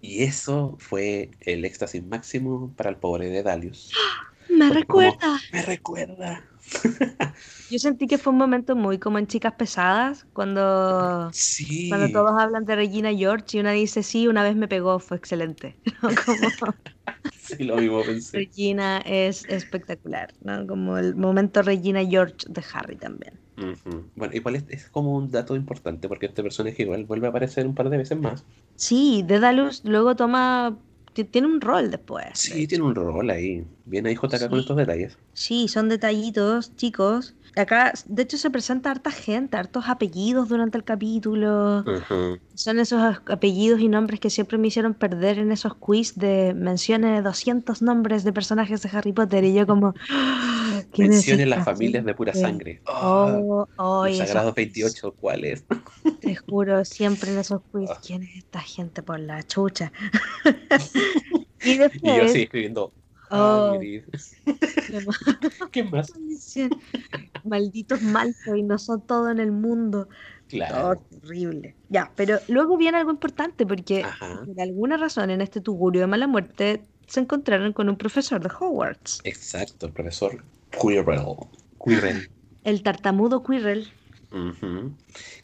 y eso fue el éxtasis máximo para el pobre Dedalus. Me como- recuerda. Me recuerda. <laughs> Yo sentí que fue un momento muy como en Chicas Pesadas, cuando, Sí. cuando todos hablan de Regina George y una dice, sí, una vez me pegó, fue excelente. <laughs> ¿no? Como <laughs> Sí, lo mismo pensé. Regina es espectacular, ¿no? Como el momento Regina George de Harry también. Bueno, igual es, es como un dato importante porque este personaje igual vuelve a aparecer un par de veces más. Sí, Dedalus luego toma, tiene un rol después. de Sí, tiene un rol ahí. Bien ahí JK con estos detalles. Sí, son detallitos, chicos. Acá, de hecho, se presenta harta gente, hartos apellidos durante el capítulo. Son esos apellidos y nombres que siempre me hicieron perder en esos quiz de mencione 200 nombres de personajes de Harry Potter. Y yo como... "Ah, ¿quién es Mencione las familias de pura sangre. Oh, oh, esos sagrados quiz, 28, ¿cuál es? Te juro, siempre en esos quiz. Ah. ¿Quién es esta gente por la chucha? <laughs> <laughs> y Y yo después... así escribiendo. Oh. <laughs> ¿Qué más? Malditos Malfoy, no son todo en el mundo. Claro. Oh, horrible. Ya, pero luego viene algo importante porque Ajá. por alguna razón en este tugurio de mala muerte se encontraron con un profesor de Hogwarts, Exacto, el profesor Quirrell. Quirrell. el tartamudo Quirrell.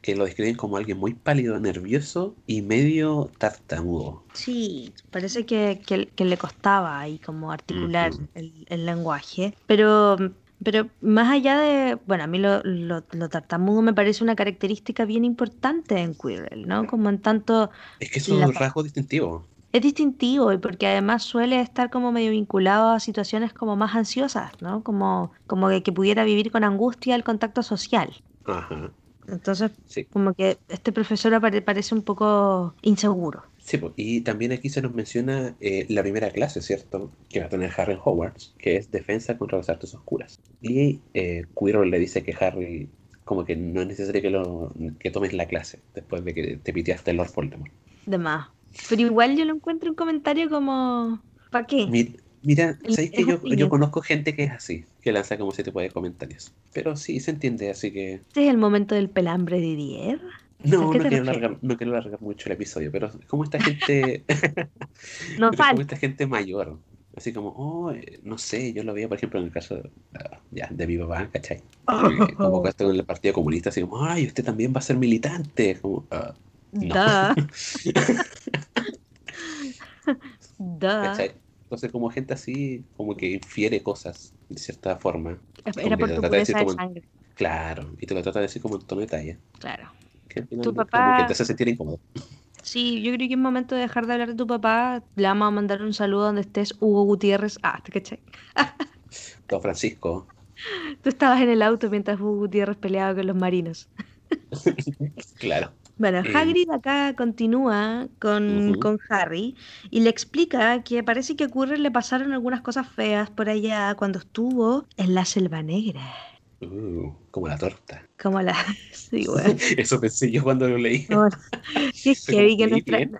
Que lo describen como alguien muy pálido, nervioso y medio tartamudo. Sí, parece que, que- que le costaba ahí como articular el, el lenguaje, pero, pero más allá de, bueno, a mí lo, lo- lo tartamudo me parece una característica bien importante en Quirrell, ¿no? Como en tanto Es que es La un fa- rasgo distintivo. Es distintivo y porque además suele estar como medio vinculado a situaciones como más ansiosas, ¿no? Como, como que, que pudiera vivir con angustia el contacto social. Ajá. Entonces, Sí. como que este profesor parece un poco inseguro. Sí, y también aquí se nos menciona eh, la primera clase, ¿cierto? Que va a tener Harry Hogwarts, que es defensa contra las artes oscuras. Y eh, Quirrell le dice que Harry, como que no es necesario que, lo, que tomes la clase después de que te piteaste el Lord Voldemort. De más. Pero igual yo lo encuentro un comentario como... ¿Para qué? Mi- Mira, ¿sabéis que yo, conozco gente que es así, que lanza como ese tipo de comentarios? Pero sí, se entiende, así que... Este es el momento del pelambre de Didier. No, ¿A qué no quiero, alargar, no quiero alargar mucho el episodio, pero como esta gente... <laughs> No pero como falta. esta gente mayor. Así como, oh, eh, no sé, yo lo veía, por ejemplo, en el caso de, ah, ya, de mi papá, ¿cachai? <laughs> Como que en el Partido Comunista, así como, ay, usted también va a ser militante. Como, ah, no. Da. <laughs> Da. ¿cachai? Entonces, como gente así, como que infiere cosas de cierta forma. Era por tu de pureza de como- sangre. Claro, y te lo trata de decir como en tono de talla. Claro. Que al final Tu como papá- que te hace sentir incómodo. Sí, yo creo que es momento de dejar de hablar de tu papá. Le vamos a mandar un saludo donde estés, Hugo Gutiérrez. Ah, ¿te cachai? <laughs> Don Francisco, Tú estabas en el auto mientras Hugo Gutiérrez peleaba con los marinos. <laughs> claro. Bueno. Hagrid acá continúa con, con Harry y le explica que parece que a Quirrell le pasaron algunas cosas feas por allá cuando estuvo en la Selva Negra. Uh, como la torta. Como la... <laughs> Sí, <laughs> bueno. Eso pensé yo cuando lo leí. Bueno, como, <laughs> que "Sí, nuestra, bien".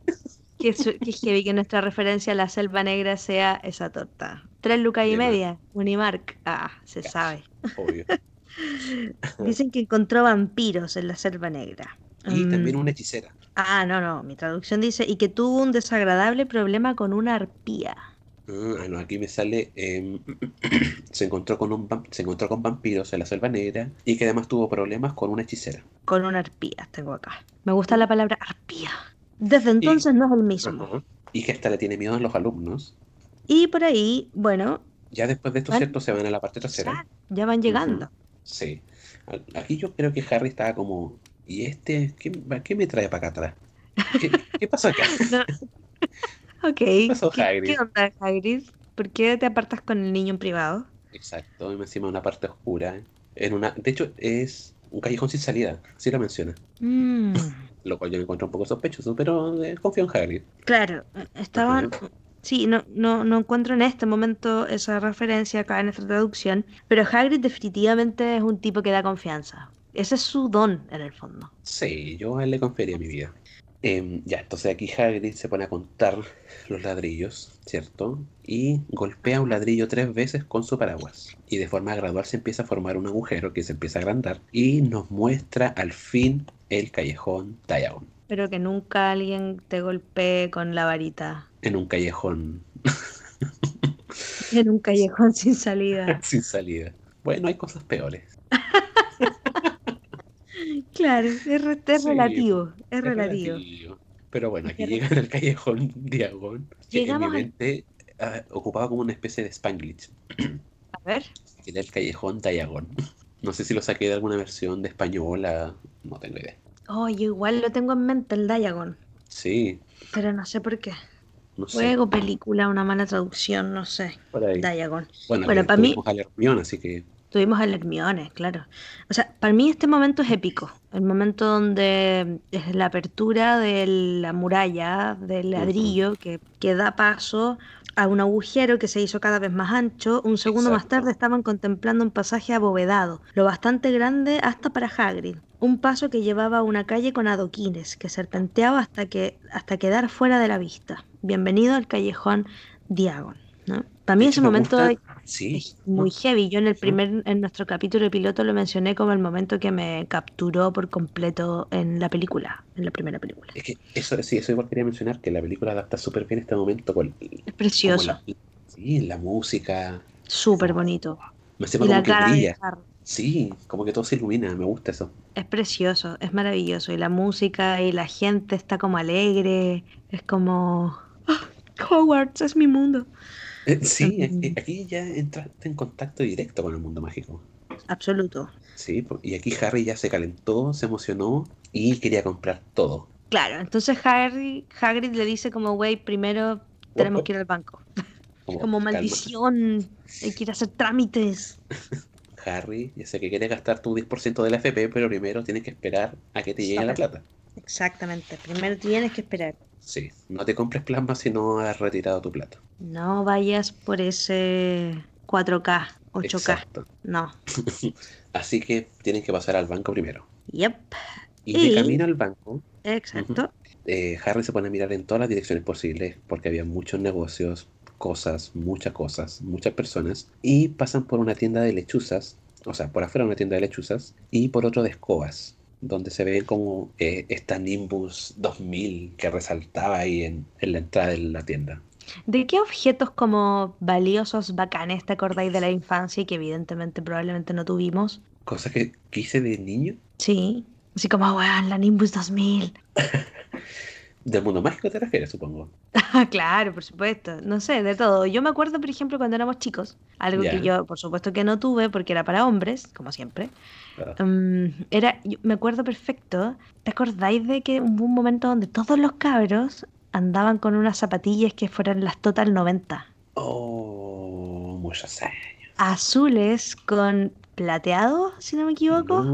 qué su- qué heavy que nuestra referencia a la selva negra sea esa torta. Tres lucas y media, Unimark. Ah, se sabe. Obvio. Dicen que encontró vampiros en la selva negra. Y Mm, también una hechicera. Ah, no, no. Mi traducción dice, y que tuvo un desagradable problema con una arpía. Ah, no, aquí me sale. em, <clears throat> se, encontró con un, se encontró con vampiros en la selva negra y que además tuvo problemas con una hechicera. Con una arpía, tengo acá. Me gusta la palabra arpía. Desde entonces no es el mismo. Y que hasta le tiene miedo a los alumnos. Y por ahí, bueno, Ya después de esto, Van- ¿cierto? Se van a la parte trasera. Ya, van llegando. Sí. Aquí yo creo que Harry estaba como, ¿y este? ¿Qué, qué me trae para acá atrás? ¿Qué, qué pasó acá? <laughs> <laughs> Ok. ¿Qué, pasó, qué Hagrid? onda, Hagrid? ¿Por qué te apartas con el niño en privado? Exacto, y encima una parte oscura. En una, de hecho, es un callejón sin salida, así lo menciona. Mm, <laughs> Lo cual yo me encuentro un poco sospechoso, pero eh, confío en Harry. claro, estaban... Sí, no, no, no encuentro en este momento esa referencia acá en esta traducción, pero Hagrid definitivamente es un tipo que da confianza. Ese es su don, en el fondo. Sí, yo a él le confiaría mi vida. Em, ya, entonces aquí Hagrid se pone a contar los ladrillos, ¿cierto? Y golpea un ladrillo tres veces con su paraguas. Y de forma gradual se empieza a formar un agujero que se empieza a agrandar y nos muestra al fin el callejón Diagon. Pero que nunca alguien te golpee con la varita En un callejón <laughs> en un callejón sin salida. <laughs> sin salida. Bueno, hay cosas peores. <laughs> Claro, es, re- es Sí, relativo, es Es relativo. relativo. Pero bueno, aquí llegan al callejón Diagon. Que en mi Llegamos al- ah, ocupaba como una especie de Spanglish. A ver, era el callejón Diagon. No sé si lo saqué de alguna versión de española, no tengo idea. oh, yo igual lo tengo en mente, el Diagon, Sí, pero no sé por qué. no sé. Juego, película, una mala traducción, no sé. por ahí. Diagon. Bueno, Bueno, para mí- así que Tuvimos al Hermione, claro. O sea, para mí este momento es épico. El momento donde es la apertura de la muralla del ladrillo que, que da paso a un agujero que se hizo cada vez más ancho. Un segundo más tarde estaban contemplando un pasaje abovedado, lo bastante grande hasta para Hagrid. Un paso que llevaba a una calle con adoquines, que serpenteaba hasta, que, hasta quedar fuera de la vista. Bienvenido al callejón Diagon. ¿no? Para mí ese momento gusta- sí, es muy heavy. Yo en el primer, en nuestro capítulo de piloto lo mencioné como el momento que me capturó por completo en la película, en la primera película. es que eso sí, eso igual quería mencionar que la película adapta súper bien este momento con Es como precioso, la, sí, la música, súper bonito. me Y encima la como que brilla. Sí, como que todo se ilumina, me gusta eso. Es precioso, es maravilloso. Y la música y la gente está como alegre. Es como... "Ah, Hogwarts es mi mundo. <laughs> Sí, Mm. aquí ya entraste en contacto directo con el mundo mágico. Absoluto. Sí, y aquí Harry ya se calentó, se emocionó y quería comprar todo. Claro, entonces Harry, Hagrid le dice como, güey, primero tenemos que ir al banco. <laughs> Como, maldición, hay que ir a hacer trámites. <laughs> Harry, ya sé que quieres gastar tu 10% de la FP, pero primero tienes que esperar a que te llegue la plata. Exactamente, primero tienes que esperar. Sí, no te compres plasma si no has retirado tu plata. No vayas por ese 4K, 8K. Exacto. No. <laughs> Así que tienen que pasar al banco primero. Yep, Y de camino al banco, exacto. eh, Harry se pone a mirar en todas las direcciones posibles porque había muchos negocios, cosas, muchas cosas, muchas personas. Y pasan por una tienda de lechuzas, o sea, por afuera una tienda de lechuzas y por otro de escobas, donde se ve como eh, esta Nimbus 2000 que resaltaba ahí en, en la entrada de la tienda. ¿De qué objetos como valiosos, bacanes te acordáis de la infancia y que evidentemente probablemente no tuvimos? Cosas que quise de niño. Sí. Así como, weón, la Nimbus 2000. <laughs> Del mundo mágico te refieres, supongo. Ah, <laughs> claro, por supuesto. No sé, de todo. Yo me acuerdo, por ejemplo, cuando éramos chicos, algo que yo, por supuesto, que no tuve porque era para hombres, como siempre. Ah, Mm, era, yo me acuerdo perfecto. ¿Te acordáis de que hubo un momento donde todos los cabros andaban con unas zapatillas que fueran las Total 90? Oh, muchos años. Azules con plateado, si no me equivoco.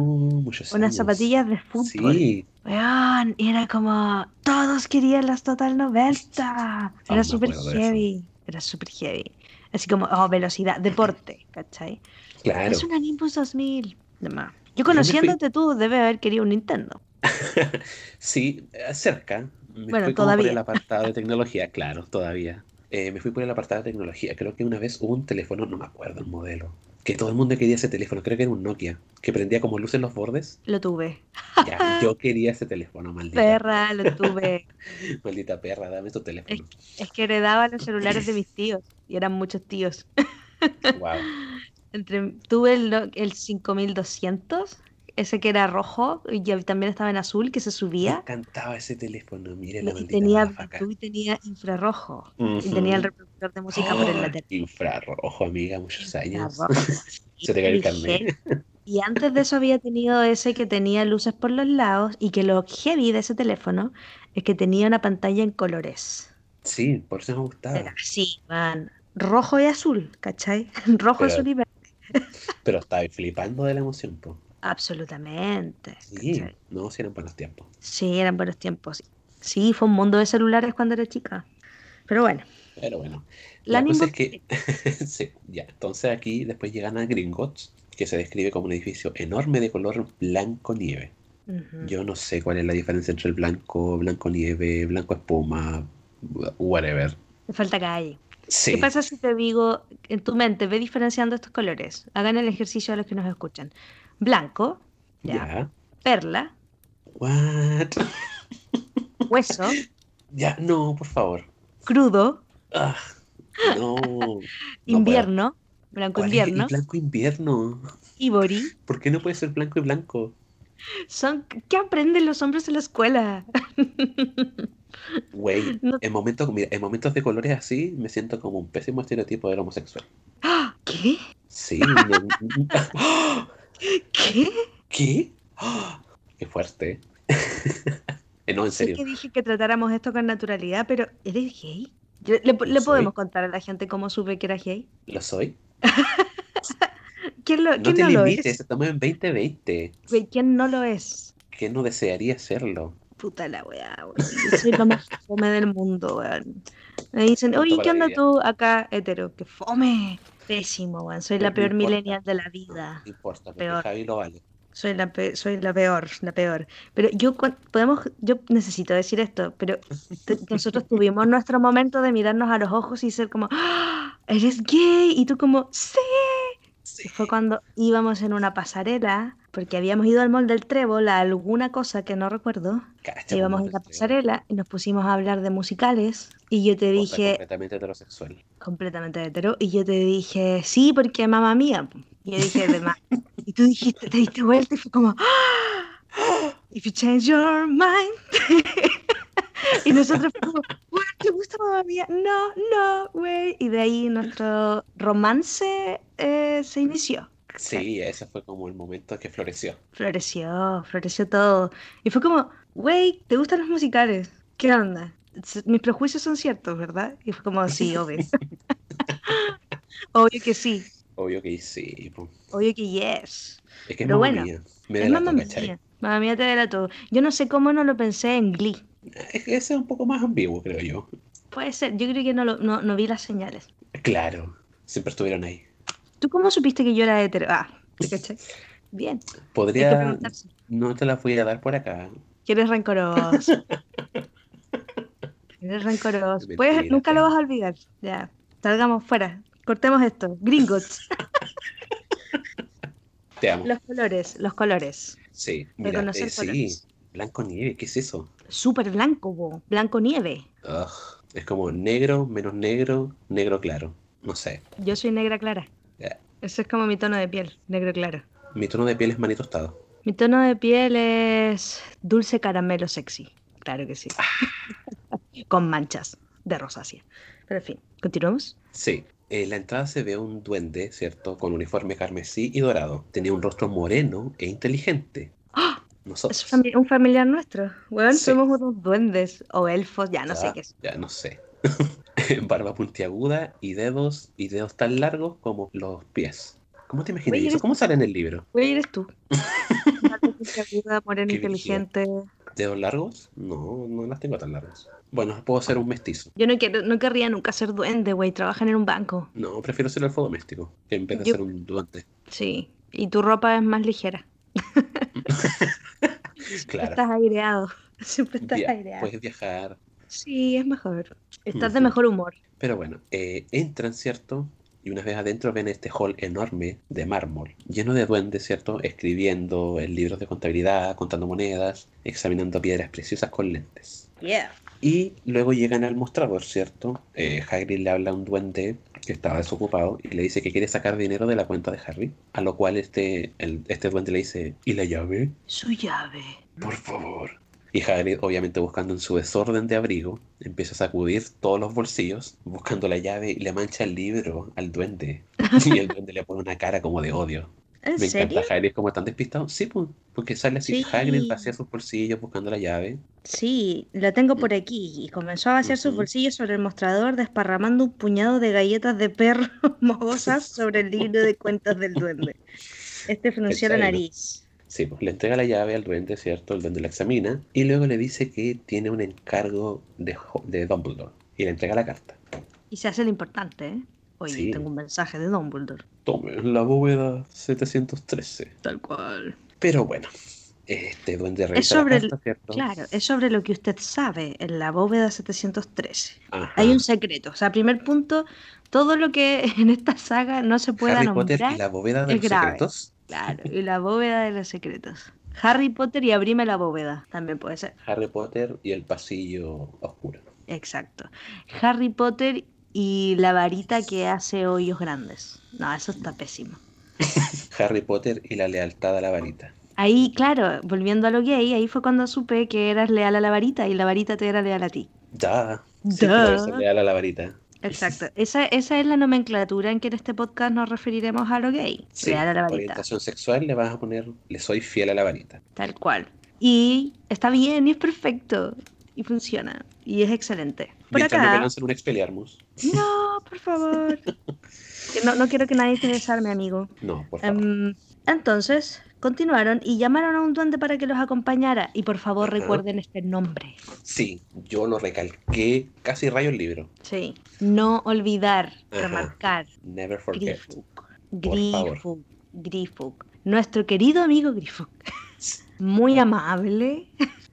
Unas zapatillas de fútbol. Sí, Weón, y era como, todos querían las Total 90. Aún Era me súper heavy. Era súper heavy. Así como, oh, velocidad, deporte, ¿cachai? claro. Es una Nimbus 2000. Demás. Yo conociéndote tú, debe haber querido un Nintendo. <laughs> Sí, eh, cerca. Me Bueno, fui como por todavía. el apartado de <laughs> tecnología, claro, todavía. Eh, me fui por el apartado de tecnología. Creo que una vez hubo un teléfono, no me acuerdo el modelo, que todo el mundo quería ese teléfono. Creo que era un Nokia, que prendía como luz en los bordes. Lo tuve. Ya, yo quería ese teléfono, maldita. Perra, lo tuve. <laughs> Maldita perra, dame tu teléfono. es que heredaba los celulares de mis tíos. Y eran muchos tíos. Wow. <laughs> Entre, tuve el, el 5200, ese que era rojo y también estaba en azul, que se Me subía. encantaba ese teléfono, mire la y tenía. Bluetooth y tenía infrarrojo. Y tenía el reproductor de música por el lateral. Infrarrojo, amiga, muchos años. <laughs> Se te cae el Y carnet. Y antes de eso había tenido ese que tenía luces por los lados y que lo heavy de ese teléfono es que tenía una pantalla en colores. Sí, por eso me Era gustaba. así, man. Rojo y azul, ¿cachai? <laughs> Rojo, Pero- azul y verde. Pero estaba flipando de la emoción, po. Absolutamente. Sí, ¿cachai? no, si eran buenos tiempos. Sí, eran buenos tiempos. Sí, fue un mundo de celulares cuando era chica. Pero bueno, Pero bueno, la la cosa es que, <laughs> sí, ya, entonces aquí después llegan a Gringotts, que se describe como un edificio enorme de color blanco nieve. Ujú. Yo no sé cuál es la diferencia entre el blanco, blanco nieve, blanco espuma, whatever. Te falta calle. Sí, ¿Qué pasa si te digo en tu mente, ve diferenciando estos colores? Hagan el ejercicio a los que nos escuchan. Blanco, ya. ya. Perla, What? hueso, <laughs> Ya, no, por favor. crudo, Ah, no. <laughs> invierno, blanco ¿Cuál es el invierno, blanco invierno? ibori. <laughs> ¿Por qué no puede ser blanco y blanco? Son, ¿qué aprenden los hombres en la escuela? Güey, No- en momentos, mira, en momentos de colores así me siento como un pésimo estereotipo del homosexual. <gasps> ¿Qué? Sí. ¡Ah! <gasps> ¿Qué? ¿Qué? ¡Ah! <gasps> Qué fuerte. <laughs> Eh, no, en serio. que dije que tratáramos esto con naturalidad, pero ¿eres gay? ¿Le, le soy. podemos contar a la gente cómo supe que era gay? ¿Lo soy? <laughs> ¿Quién, lo, No quién te no lo limites, es? estamos en 2020. Güey, ¿Quién no lo es? ¿Quién no desearía serlo? Puta la weá, weón. Yo soy lo más fome del mundo, weón. Me dicen, oye, ¿qué onda tú acá, hetero? ¡Qué fome! Pésimo, weón. Soy la No peor importa. millennial de la vida. No importa, Peor. Javi lo vale. Soy la, pe- soy la peor, la peor. Pero yo podemos, yo necesito decir esto, pero nosotros tuvimos nuestro momento de mirarnos a los ojos y ser como, ¡Ah! eres gay, y tú como, sí. Y fue cuando íbamos en una pasarela, porque habíamos ido al mall del Trébol a alguna cosa que no recuerdo. Cacha, Íbamos como en la pasarela y nos pusimos a hablar de musicales y yo te cosa dije, completamente heterosexual. completamente hetero, y yo te dije, sí, porque mamá mía. Y yo dije, de más. Y tú dijiste, te diste vuelta y fue como, "Ah, if you change your mind. <laughs> <laughs> y nosotros "What, ¿te gusta mamá mía? No, no, güey. Y de ahí nuestro romance eh, se inició. Sí, ese fue como el momento que floreció. Floreció, floreció todo. Y fue como, güey, ¿te gustan los musicales? ¿Qué onda? Mis prejuicios son ciertos, ¿verdad? Y fue como, sí, <laughs> obvio. <laughs> obvio que sí, Obvio que sí. obvio que yes. Es que es Pero mamá bueno, mía. Me Es mamá mía. Mamá mía te delató. Yo no sé cómo no lo pensé en Glee. Es que ese es un poco más ambiguo, creo yo. Puede ser, yo creo que no, lo, no, no vi las señales. Claro, siempre estuvieron ahí. ¿Tú cómo supiste que yo era hetero? Ah, ¿te cachai? Bien, Podría, no te la voy a dar por acá. Que eres rencoroso. <laughs> eres rencoroso. Mentira, Puedes- nunca lo vas a olvidar. Ya, salgamos fuera. Cortemos esto. Gringotts. <laughs> Te amo. Los colores, los colores. Sí, mira, Reconocer eh, sí. Blanco nieve, ¿qué es eso? Súper blanco, bo. blanco nieve. Ugh, es como negro, menos negro, negro claro. No sé. Yo soy negra clara. Ya. Ese es como mi tono de piel, negro claro. Mi tono de piel es maní tostado. Mi tono de piel es dulce caramelo sexy. Claro que sí. <laughs> Con manchas de rosácea. Pero en fin, ¿continuamos? Sí. En la entrada se ve un duende, ¿cierto? Con uniforme carmesí y dorado. Tenía un rostro moreno e inteligente. Nosotros. Es fami- un familiar nuestro. Weón, Sí. somos unos duendes o elfos, ya no sé qué es. Ya no sé. <laughs> Barba puntiaguda y dedos y dedos tan largos como los pies. ¿Cómo te imaginas Oye, eso? ¿Cómo sale en el libro? Güey, eres tú. <laughs> Moreno, <laughs> Qué inteligente. ¿Dedos largos? No, no las tengo tan largas. Bueno, puedo ser un mestizo. Yo no, quiero, no querría nunca ser duende, güey. Trabajan en un banco. No, prefiero ser elfo doméstico en vez de Yo- ser un duende. Sí. Y tu ropa es más ligera. <laughs> Claro. Estás aireado. <laughs> Siempre estás Via- aireado. puedes viajar. Sí, es mejor. Estás de mejor humor. Pero bueno, eh, entran, ¿cierto? Y una vez adentro ven este hall enorme de mármol, lleno de duendes, ¿cierto? Escribiendo en libros de contabilidad, contando monedas, examinando piedras preciosas con lentes. Yeah. Y luego llegan al mostrador, ¿cierto? Eh, Hagrid le habla a un duende que estaba desocupado y le dice que quiere sacar dinero de la cuenta de Harry. A lo cual este, el- este duende le dice, ¿y la llave? Su llave. Por favor. Y Hagrid, obviamente buscando en su desorden de abrigo, empieza a sacudir todos los bolsillos, buscando la llave y le mancha el libro al duende. <laughs> Y el duende le pone una cara como de odio. ¿En Me serio? encanta Hagrid como tan despistado. Sí, pues, porque sale así Sí. Hagrid vacía sus bolsillos buscando la llave. Sí, lo tengo por aquí. Y comenzó a vaciar sus bolsillos sobre el mostrador, desparramando un puñado de galletas de perro <laughs> mogosas sobre el libro de cuentas del duende. Este <laughs> frunció la nariz. Sí, pues le entrega la llave al duende, ¿cierto? El duende la examina y luego le dice que tiene un encargo de, de Dumbledore y le entrega la carta. Y se hace lo importante, ¿eh? Oye, Sí. tengo un mensaje de Dumbledore. Tome, la bóveda 713. Tal cual. Pero bueno, este duende revisa sobre la el-. Claro, es sobre lo que usted sabe en la bóveda 713. Ajá. Hay un secreto. O sea, primer punto, todo lo que <laughs> en esta saga no se pueda Harry Potter y la bóveda de es los grave. secretos. Claro, y <laughs> la bóveda de los secretos. Harry Potter y abrime la bóveda. También puede ser. Harry Potter y el pasillo oscuro. Exacto. Harry Potter y la varita que hace hoyos grandes. No, eso está pésimo. <laughs> Harry Potter y la lealtad a la varita. Ahí, claro, volviendo a lo gay, ahí fue cuando supe que eras leal a la varita y la varita te era leal a ti. Ya. Leal a la varita. Exacto. Esa, esa es la nomenclatura en que en este podcast nos referiremos a lo gay. Sí, leal a la varita. orientación sexual le vas a poner le soy fiel a la varita. Tal cual. Y está bien, y es perfecto. Y funciona. Y es excelente. Por Mientras no me acá. lancen un Expelliarmus. No, por favor. <laughs> No, no quiero que nadie se desarme, amigo. No, por favor. Em, entonces, continuaron y llamaron a un duende para que los acompañara. Y por favor, Ajá. recuerden este nombre. Sí, yo lo recalqué, casi rayo el libro. Sí. No olvidar, Ajá. remarcar. Never forget. Grifuk. Favor. Grifuk. Grifuk. Nuestro querido amigo Grifuk. Muy amable.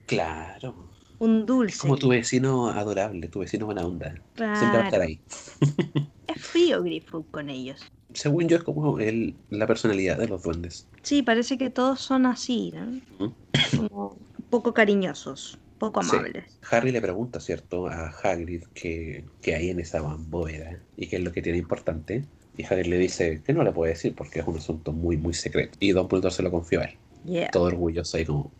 Claro. Un dulce. Como tu vecino adorable, tu vecino buena onda. Siempre va a estar ahí. <laughs> Es frío Grifuk con ellos. Según yo es como el, la personalidad de los duendes. Sí, parece que todos son así, ¿no? Como poco cariñosos, poco Sí. amables. Harry le pregunta, ¿cierto? A Hagrid que, que hay en esa bóveda y qué es lo que tiene importante. Y Hagrid le dice que no le puede decir porque es un asunto muy, muy secreto. Y Dumbledore se lo confió a él. Yeah. Todo orgulloso ahí como...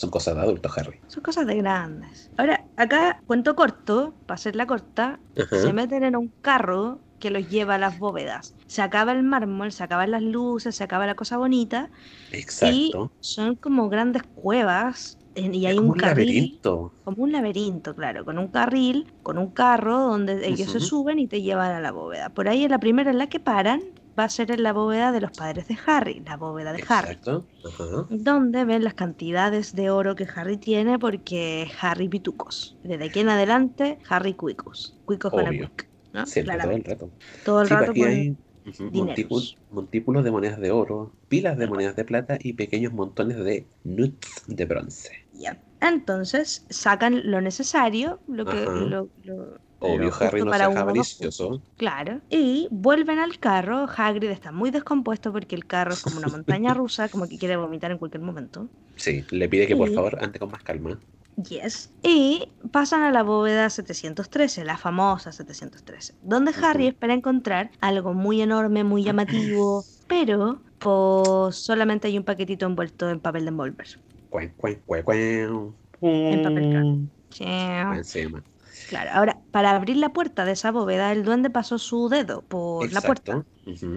Son cosas de adultos, Harry. Son cosas de grandes. Ahora, acá, cuento corto, para hacerla corta, Ajá. se meten en un carro que los lleva a las bóvedas. Se acaba el mármol, se acaban las luces, se acaba la cosa bonita. Exacto. Y son como grandes cuevas. y Es hay como un carril. laberinto. Como un laberinto, claro, con un carril, con un carro donde ellos se Ujú. suben y te llevan a la bóveda. Por ahí en la primera en la que paran va a ser en la bóveda de los padres de Harry, la bóveda de Harry, Exacto. Ajá. donde ven las cantidades de oro que Harry tiene porque Harry Pitucos. Desde aquí en adelante, Harry Cuicos. Cuicos con el quick, ¿no? Siempre, todo el rato. Todo el Sí, pues rato aquí con... hay ujú, dineros. montículos, montículos de monedas de oro, pilas de monedas de plata y pequeños montones de nuts de bronce. Ya. Entonces sacan lo necesario, lo que... Lo- Obvio, Harry no para sea avaricioso. Claro. Y vuelven al carro. Hagrid está muy descompuesto porque el carro es como una montaña <laughs> rusa, como que quiere vomitar en cualquier momento. Sí, le pide que por favor ande con más calma. Yes. Y pasan a la bóveda 713, la famosa 713, donde Harry Ujú. espera encontrar algo muy enorme, muy llamativo, <clears throat> pero pues solamente hay un paquetito envuelto en papel de envolver. Cuan, cuan, cuan. En papel encima. Claro, ahora, para abrir la puerta de esa bóveda, el duende pasó su dedo por la puerta.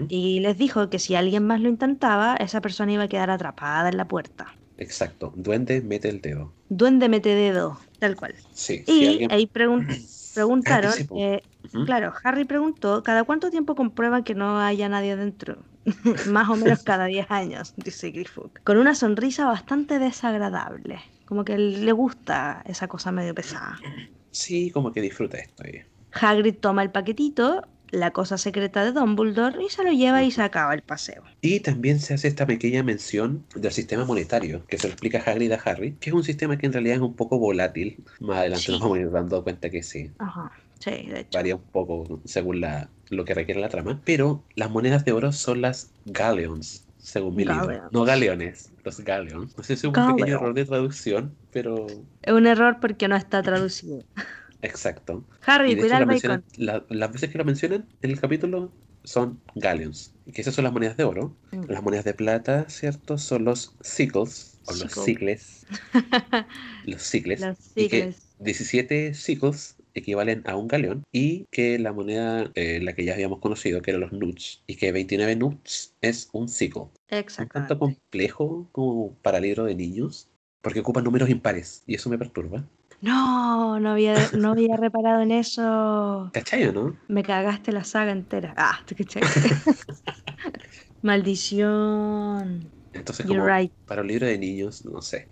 Y les dijo que si alguien más lo intentaba, esa persona iba a quedar atrapada en la puerta. Exacto. Duende mete el dedo. Duende mete dedo, tal cual. Sí, Y si alguien. ahí pregun- <clears throat> preguntaron, eh, claro, Harry preguntó, ¿cada cuánto tiempo comprueban que no haya nadie adentro? <laughs> Más o menos cada 10 años, <laughs> dice Grifuk. Con una sonrisa bastante desagradable. Como que le gusta esa cosa medio pesada. Sí, como que disfruta esto. eh. Hagrid toma el paquetito, la cosa secreta de Dumbledore, y se lo lleva y se acaba el paseo. Y también se hace esta pequeña mención del sistema monetario, que se lo explica Hagrid a Harry, que es un sistema que en realidad es un poco volátil. Más adelante Sí. nos vamos a ir dando cuenta que sí, Ajá, sí, de hecho. varía un poco según la, lo que requiere la trama. Pero las monedas de oro son las galleons, según mi libro. Galleons. No galeones, los galeons. No sé si es un pequeño error de traducción, pero Es un error porque no está traducido. <laughs> exacto. Harry, Y de cuida hecho el la la- las veces que lo mencionan en el capítulo son galleons. Y que esas son las monedas de oro. Mm. Las monedas de plata, ¿cierto? Son los sickles, o los sigles. <laughs> los sigles. Los Y que sigles. 17 sickles equivalen a un galeón y que la moneda, eh, la que ya habíamos conocido, que eran los nuts, y que 29 nuts es un sickle. Un tanto complejo como para libro de niños, porque ocupa números impares y eso me perturba. No, no había, no había reparado en eso. <laughs> ¿Cachai o no? Me cagaste la saga entera. Ah, ¿te cachai? <laughs> Maldición. Entonces, You're como right. para un libro de niños, no sé.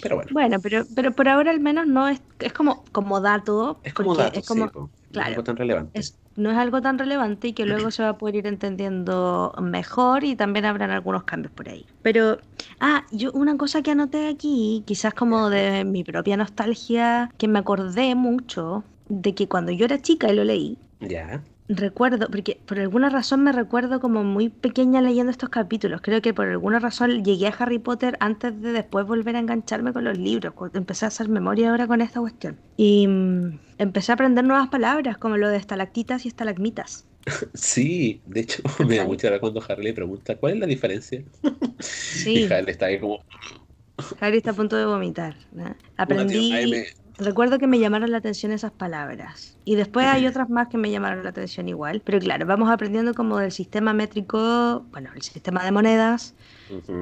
Pero bueno, Bueno, pero, pero por ahora al menos no es, es como, como dato. es como dato, es como, sí, po, claro, algo tan relevante. es- no es algo tan relevante y que luego <clears throat> se va a poder ir entendiendo mejor y también habrán algunos cambios por ahí. Pero, ah, yo una cosa que anoté aquí, quizás como de mi propia nostalgia, que me acordé mucho de que cuando yo era chica y lo leí, Ya, recuerdo, porque por alguna razón me recuerdo como muy pequeña leyendo estos capítulos. Creo que por alguna razón llegué a Harry Potter antes de después volver a engancharme con los libros. Empecé a hacer memoria ahora con esta cuestión. Y mm, empecé a aprender nuevas palabras, como lo de estalactitas y estalagmitas. <laughs> sí, de hecho <laughs> me da mucha hora cuando Harry le pregunta cuál es la diferencia. Sí, Y Harry está ahí como Harry está a punto de vomitar. ¿no? Aprendí. Recuerdo que me llamaron la atención esas palabras. Y después hay otras más que me llamaron la atención igual. Pero claro, vamos aprendiendo como del sistema métrico, bueno, el sistema de monedas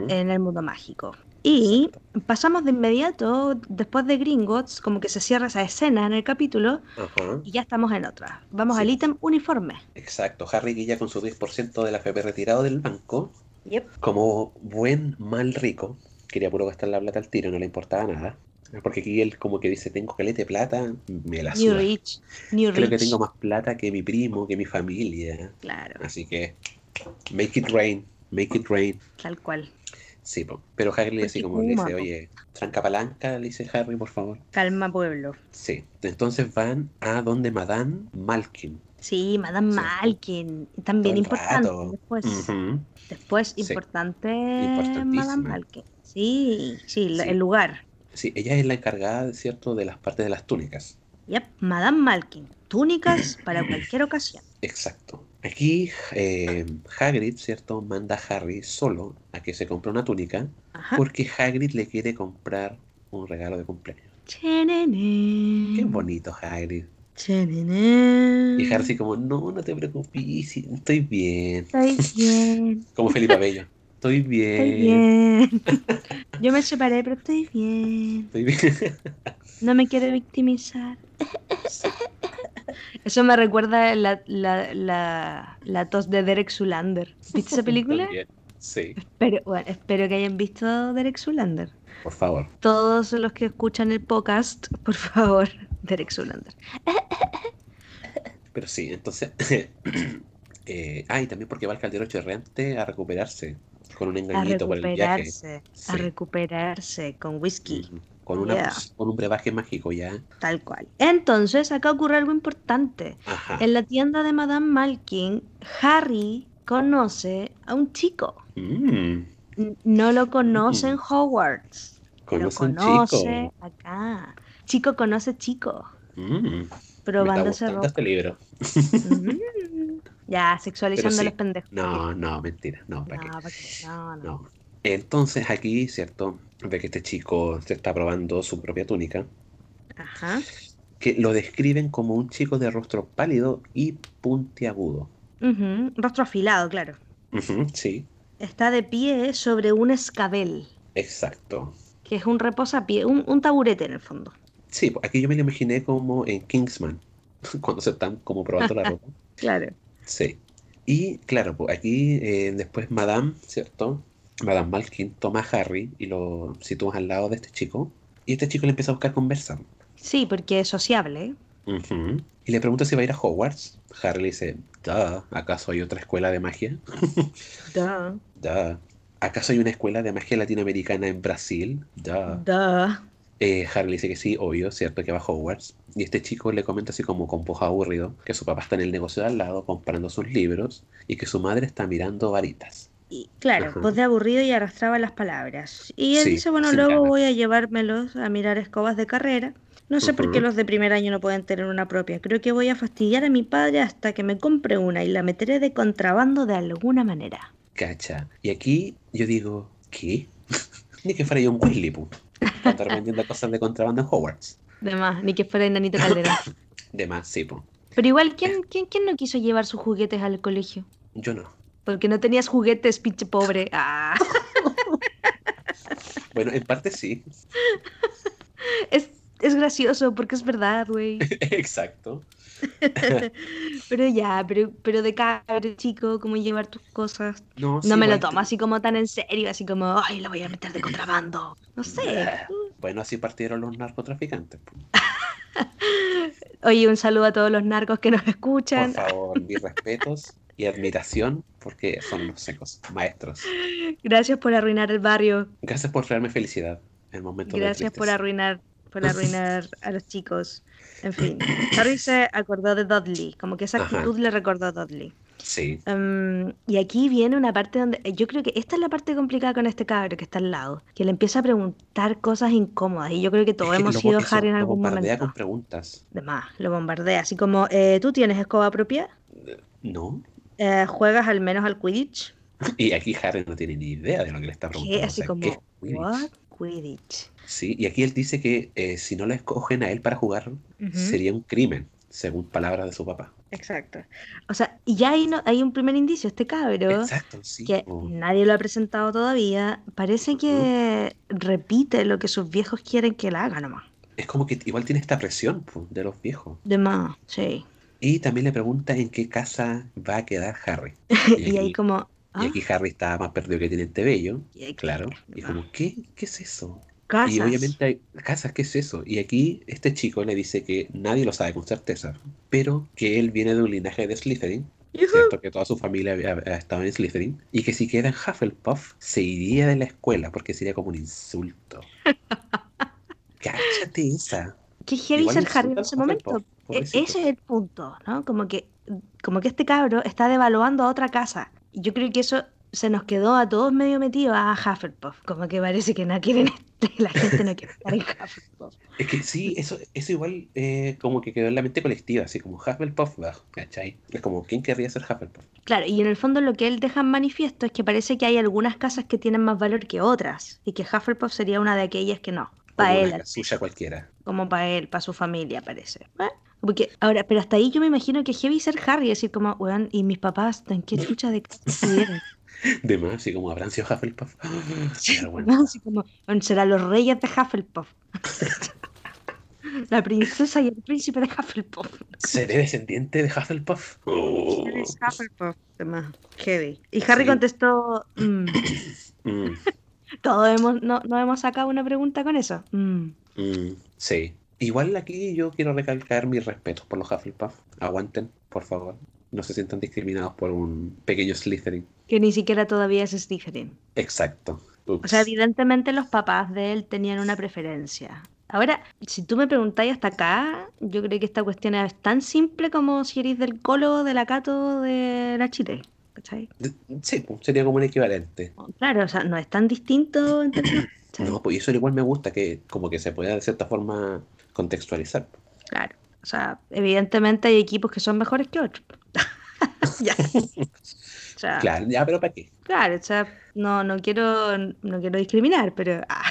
en el mundo mágico. Y pasamos de inmediato, después de Gringotts, como que se cierra esa escena en el capítulo Ajá, y ya estamos en otra. Vamos Sí. al ítem uniforme. exacto. Harry que ya con su 10% de la FP retirado del banco, Yep. como buen mal rico, quería puro gastar la plata al tiro, no le importaba nada. Porque aquí él como que dice, tengo caleta de plata, me la New suda. Rich. New Creo que tengo más plata que mi primo, que mi familia. Claro, Así que, make it rain, make it rain. tal cual. Sí, pero Harry así Porque como le dice, oye, tranca palanca, le dice Harry, por favor. Calma, pueblo. Sí, entonces van a donde Madame Malkin. Sí, Madame Sí. Malkin. También importante. rato. Después, Sí. importante Importantísima. Madame Malkin. Sí, sí, Sí. el lugar. Sí, ella es la encargada, ¿cierto?, de las partes de las túnicas. Yep, Madame Malkin. Túnicas <clears throat> para cualquier ocasión. Exacto. Aquí eh, Hagrid, ¿cierto?, manda a Harry solo a que se compre una túnica Ajá. porque Hagrid le quiere comprar un regalo de cumpleaños. Chenene. Qué bonito Hagrid. Chenene. Y Harry como, no, no te preocupes, estoy bien. Estoy bien, <laughs> Como Felipe Abello. Estoy estoy bien. <laughs> Yo me separé, pero estoy bien. Estoy bien. No me quiero victimizar. Eso me recuerda la, la, la, la tos de Derek Zulander. ¿Viste esa película? También. Sí, Pero, bueno, espero que hayan visto Derek Zulander. por favor. Todos los que escuchan el podcast, por favor, Derek Zulander. Pero sí, entonces. <coughs> eh, ah, y también porque va al caldero chorreante a recuperarse con un engañito por el viaje. a recuperarse con whisky. Con, una, Yeah. con un brebaje mágico ya. Tal cual. Entonces, acá ocurre algo importante. Ajá. En la tienda de Madame Malkin, Harry conoce a un chico. Mm, No lo conoce en Hogwarts. Lo conoce un conoce chico. acá. Chico conoce chico. Mm, me está Probándose gustando ropa. este libro. Ya, sexualizando sí. los pendejos. No, no, mentira. No, ¿para qué? No, ¿para qué? No, no. No. Entonces aquí, ¿cierto? Ve que este chico se está probando su propia túnica. Ajá. Que lo describen como un chico de rostro pálido y puntiagudo. Ujú, Rostro afilado, claro. Ujú, sí, Está de pie sobre un escabel, exacto. que es un reposapié, un, un taburete en el fondo. Sí, pues, aquí yo me lo imaginé como en Kingsman, <laughs> cuando se están como probando la <laughs> ropa. Claro. Sí. Y claro, pues aquí eh, después Madame, ¿cierto? Madame Malkin toma a Harry y lo sitúa al lado de este chico. Y este chico le empieza a buscar conversa. Sí, porque es sociable. Y le pregunta si va a ir a Hogwarts. Harry le dice, "Duh, ¿acaso hay otra escuela de magia? <laughs> Duh. Duh. ¿Acaso hay una escuela de magia latinoamericana en Brasil? Duh. Duh. Eh, Harry dice que sí, obvio, cierto que va a Hogwarts. Y este chico le comenta así como con voz aburrido que su papá está en el negocio de al lado comprando sus libros y que su madre está mirando varitas. Y claro, Ajá. voz de aburrido y arrastraba las palabras. Y él Sí, dice, bueno, luego ganas. voy a llevármelos a mirar escobas de carrera. No sé por qué los de primer año no pueden tener una propia. Creo que voy a fastidiar a mi padre hasta que me compre una y la meteré de contrabando de alguna manera. Cacha. Y aquí yo digo, ¿qué? <laughs> Ni que fuera yo un Weasley, <laughs> estar vendiendo cosas de contrabando en Hogwarts. De más, ni que fuera enanito Calderón. <laughs> De más, sí, pu. Pero igual, ¿quién, quién, quién no quiso llevar sus juguetes al colegio? Yo no. Porque no tenías juguetes, pinche pobre. <laughs> Ah. Bueno, en parte sí. Es, es gracioso porque es verdad, güey. Exacto. <laughs> Pero ya, pero, pero de cabro chico, como llevar tus cosas. No, sí, No me lo tomo así como tan en serio, así como, ay, lo voy a meter de contrabando. No sé. Bueno, así partieron los narcotraficantes. <laughs> Oye, un saludo a todos los narcos que nos Por escuchan. favor, mis respetos y admiración porque son los secos maestros. Gracias por arruinar el barrio. Gracias por traerme felicidad en momentos de Gracias por tristeza. arruinar, por <laughs> arruinar a los chicos. En fin, Harry se acordó de Dudley, como que esa Ajá. actitud le recordó a Dudley. Sí, Em, y aquí viene una parte donde yo creo que esta es la parte complicada con este cabro que está al lado, que le empieza a preguntar cosas incómodas y yo creo que Es todos que hemos lo- sido Harry en lo algún bombardea momento. con preguntas. De más, lo bombardea, así como, eh, ¿tú tienes escoba propia? No. Eh, ¿Juegas al menos al Quidditch? <laughs> Y aquí Harry no tiene ni idea de lo que le está ¿Qué? preguntando. o Así sea, como, ¿qué es Quidditch? ¿what? Quidditch. Sí, y aquí él dice que eh, si no le escogen a él para jugar, sería un crimen, según palabras de su papá. Exacto. O sea, y ya hay, no, hay un primer indicio, este cabro, Exacto, sí. que nadie lo ha presentado todavía, parece que repite lo que sus viejos quieren que él haga nomás. Es como que igual tiene esta presión de los viejos. De más, sí. Y también le pregunta en qué casa va a quedar Harry. <laughs> y ahí como... Y ¿ah? aquí Harry está más perdido que tiene Bello, Y ahí, claro. Y como, ¿qué? ¿Qué es eso? Casas. Y obviamente hay casas, ¿qué es eso? Y aquí este chico le dice que nadie lo sabe con certeza, pero que él viene de un linaje de Slytherin. ¿cierto? Que toda su familia había, había estado en Slytherin, y que si queda en Hufflepuff se iría de la escuela porque sería como un insulto. <laughs> Cáchate esa. Qué heavy ser Harry en ese momento. E- ese es el punto, ¿no? Como que, como que este cabro está devaluando a otra casa. Yo creo que eso se nos quedó a todos medio metidos a Hufflepuff. Como que parece que no quieren, la gente no quiere estar en Hufflepuff. <laughs> Es que sí, eso, eso igual eh, como que quedó en la mente colectiva, así como Hufflepuff, ¿cachai? Es como, ¿quién querría ser Hufflepuff? Claro, y en el fondo lo que él deja en manifiesto es que parece que hay algunas casas que tienen más valor que otras. Y que Hufflepuff sería una de aquellas que no. Para él, casulla cualquiera. como para él, para su familia, parece. ¿eh? Porque, ahora, pero hasta ahí yo me imagino que heavy ser Harry, decir como, weón, ¿y mis papás en qué chucha de casa? De más, así como habrán sido Hufflepuff. Vergüenza. Así como, serán los reyes de Hufflepuff. La princesa y el príncipe de Hufflepuff. ¿Seré descendiente de Hufflepuff? Oh. Eres Hufflepuff. Demás, Heavy. Y Harry Sí. contestó, "Mm". Mm, todos hemos, no, no hemos sacado una pregunta con eso. Mm, sí. Igual aquí yo quiero recalcar mis respetos por los Hufflepuff. Aguanten, por favor. No se sientan discriminados por un pequeño Slytherin. Que ni siquiera todavía es Slytherin. Exacto. Ups. O sea, evidentemente los papás de él tenían una preferencia. Ahora, si tú me preguntáis hasta acá, yo creo que esta cuestión es tan simple como si eres del Colo, de la Cato, de la Chile. ¿Cachai? Sí, pues, sería como un equivalente. Claro, o sea, no es tan distinto en términos- ¿cachai? <clears throat> No, pues eso igual me gusta, que como que se pueda de cierta forma contextualizar. Claro. O sea, evidentemente hay equipos que son mejores que otros. <laughs> ya. O sea, Claro, ya, pero ¿para qué? claro, o sea, no, no quiero, no quiero discriminar, pero <laughs> ah,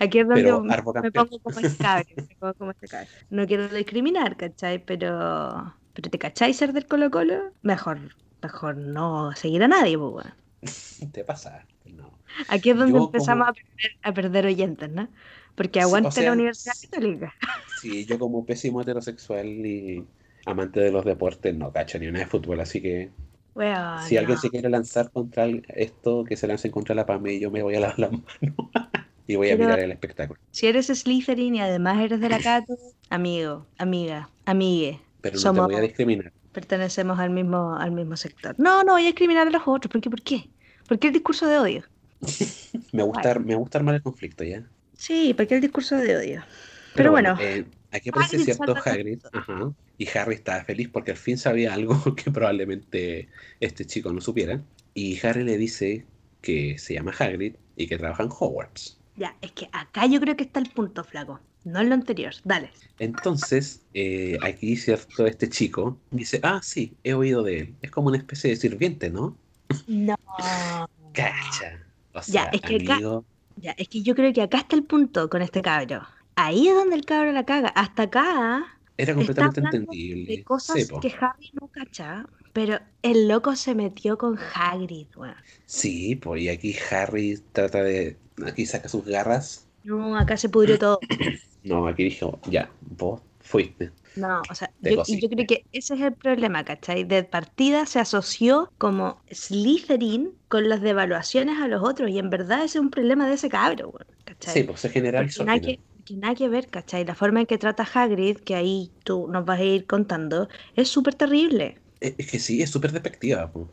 aquí es donde Pero me- pongo como este cabro, me pongo como cabro. No quiero discriminar, ¿cachai? Pero, pero ¿te cachai ser del Colo Colo? Mejor, mejor no seguir a nadie, pues. Te pasa. No. Aquí es donde Yo empezamos como- a, perder, a perder oyentes, ¿no? Porque Sí, o sea, la Universidad Católica. Sí, yo como pésimo heterosexual y amante de los deportes no cacho ni una de fútbol, así que Weón, si alguien no. se quiere lanzar contra esto, que se lance contra la PAME y yo me voy a lavar las manos <laughs> y voy a Pero- mirar el espectáculo. Si eres Slytherin y además eres de la Cato, amigo, amiga, amigue, Pero no somos, te voy a discriminar. pertenecemos al mismo, al mismo sector. No, no voy a discriminar a los otros. ¿Por qué? ¿Por qué? ¿Por qué el discurso de odio? <laughs> Me gusta, me gusta armar el conflicto, ¿ya? Sí, ¿por qué el discurso de odio? Pero, bueno, eh, aquí aparece Hagrid cierto Hagrid. Ajá. Y Harry estaba feliz porque al fin sabía algo <laughs> que probablemente este chico no supiera. Y Harry le dice que se llama Hagrid y que trabaja en Hogwarts. Ya, es que acá yo creo que está el punto, flaco. No en lo anterior. Dale. Entonces, eh, aquí, ¿cierto? Este chico dice, ah, sí, he oído de él. Es como una especie de sirviente, ¿no? No. <laughs> Cacha. O Ya, sea, es que acá- amigo, Ya, es que yo creo que acá está el punto con este cabro. Ahí es donde el cabro la caga. Hasta acá era completamente entendible. de cosas que Harry no cacha, pero el loco se metió con Hagrid, weón. Sí, pues y aquí Harry trata de. Aquí saca sus garras. No, acá se pudrió todo. <coughs> No, aquí dijo, ya, vos fuiste. No, o sea, yo, yo creo que ese es el problema, ¿cachai? De partida se asoció como Slytherin con las devaluaciones a los otros, y en verdad ese es un problema de ese cabro, ¿cachai? Sí, pues se genera Porque eso. al nada final. que, nada que ver, ¿cachai? La forma en que trata Hagrid, que ahí tú nos vas a ir contando, es súper terrible. Es, es que sí, es súper despectiva, po.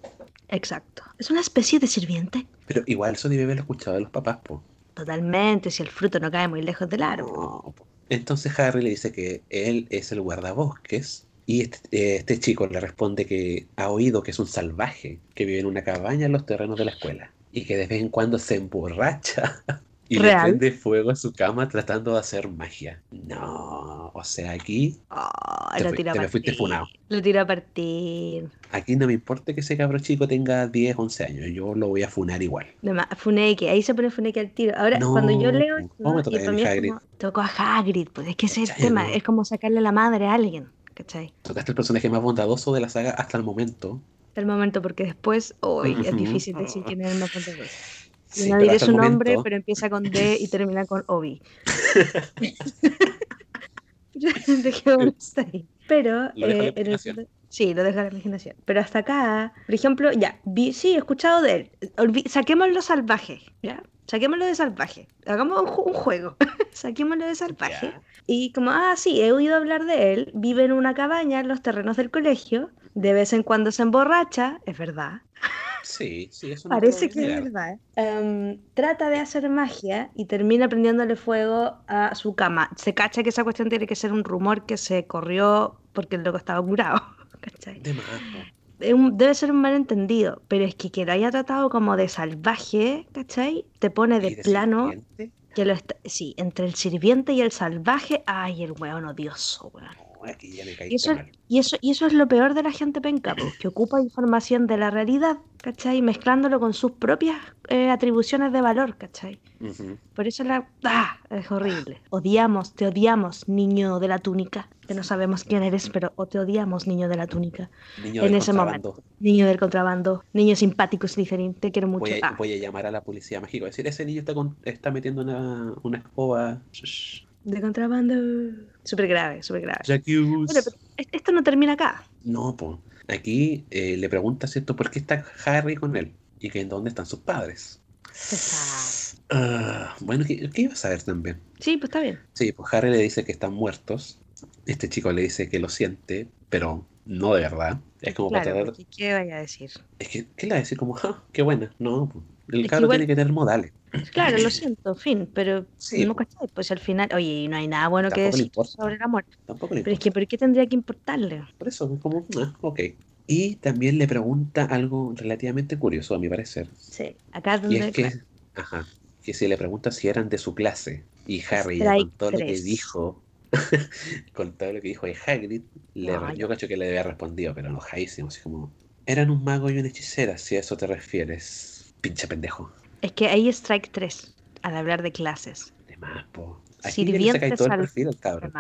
Exacto. Es una especie de sirviente. Pero igual eso debe haberlo escuchado de los papás, po. Totalmente, si el fruto no cae muy lejos del árbol. No, po. Entonces Harry le dice que él es el guardabosques. Y este, eh, este chico le responde que ha oído que es un salvaje, que vive en una cabaña en los terrenos de la escuela. Y que de vez en cuando se emborracha y le prende fuego a su cama tratando de hacer magia. No, o sea, aquí Oh, Te lo fui- te me fuiste funado. Lo tira a partir. Aquí no me importa que ese cabro chico tenga 10, 11 años, yo lo voy a funar igual. Funeke, ahí se pone Funeke al tiro. Ahora, No, cuando yo leo ¿cómo me toca a Hagrid? como, tocó a Hagrid, pues es que ese es el ¿Cachai, tema, no? es como sacarle la madre a alguien, ¿cachai? Tocaste el personaje más bondadoso de la saga hasta el momento. Hasta el momento, porque después, hoy es <laughs> difícil decir quién es el más bondadoso. Sí, no diré su el nombre, momento- pero empieza con D y termina con Obi. <laughs> <laughs> Dejémoslo ahí. Pero, Lo eh, en el sí, lo dejo a la imaginación. Pero hasta acá, por ejemplo, ya, vi- sí, he escuchado de él. Olvi- saquémoslo salvaje, ¿ya? Saquémoslo de salvaje. Hagamos un, ju- un juego. <laughs> saquémoslo de salvaje. Ya. Y como, ah, sí, he oído hablar de él. Vive en una cabaña en los terrenos del colegio. De vez en cuando se emborracha, es verdad. Sí, sí, eso no Parece que es verdad. Em, trata de hacer magia y termina prendiéndole fuego a su cama. Se cacha que esa cuestión tiene que ser un rumor que se corrió porque el loco estaba curado. <laughs> ¿cachai? De más. Es debe ser un malentendido, pero es que que lo haya tratado como de salvaje, ¿cachai? Te pone de ¿Y de plano sirviente? que lo está... Sí, entre el sirviente y el salvaje, ay, el weón odioso, weón. No, aquí ya me Y eso, mal. y, eso, y eso es lo peor de la gente penca, po, que ocupa información de la realidad, ¿cachai? Mezclándolo con sus propias eh, atribuciones de valor, ¿cachai? Por eso la... ¡Ah! Es horrible. Odiamos, te odiamos, niño de la túnica. Que no sabemos quién eres, pero o te odiamos, niño de la túnica. Niño En del ese contrabando. momento. Niño del contrabando, niño simpático, Slytherin, te quiero mucho. Voy a, Ah, voy a llamar a la policía mágica. Decir, ese niño está, con- está metiendo una, una escoba. Shh. De contrabando. Súper grave, súper grave. Bueno, pero es- esto no termina acá. No, pues. Aquí eh, le pregunta, ¿cierto? ¿Por qué está Harry con él? Y que en dónde están sus padres. Ah, bueno, ¿qué, qué iba a saber también? Sí, pues está bien. Sí, pues Harry le dice que están muertos. Este chico le dice que lo siente, pero no de verdad. Es como para Claro, tratar- porque ¿qué vaya a decir? Es que, ¿qué le va a decir? Como, ah, qué buena. No, pues, el Es igual- tiene que tener modales. Claro, lo <clears throat> siento, fin, pero Sí, no cachai, pues al final, oye, y no hay nada bueno que Tampoco decir sobre la muerte. Tampoco le Pero es que, ¿por qué tendría que importarle? Por eso, es como, ah, ok. Y también le pregunta algo relativamente curioso, a mi parecer. Sí, acá es Y donde. es que, ajá, que si le pregunta si eran de su clase. Y Harry, <laughs> con todo lo que dijo, con todo lo que dijo de Hagrid, le, No, yo cacho que le había respondido, pero enojadísimo, así como, eran un mago y una hechicera, si a eso te refieres. Pinche pendejo. Es que ahí strike 3, al hablar de clases. De más, po. Aquí le Sirviente todo el perfil cabrón.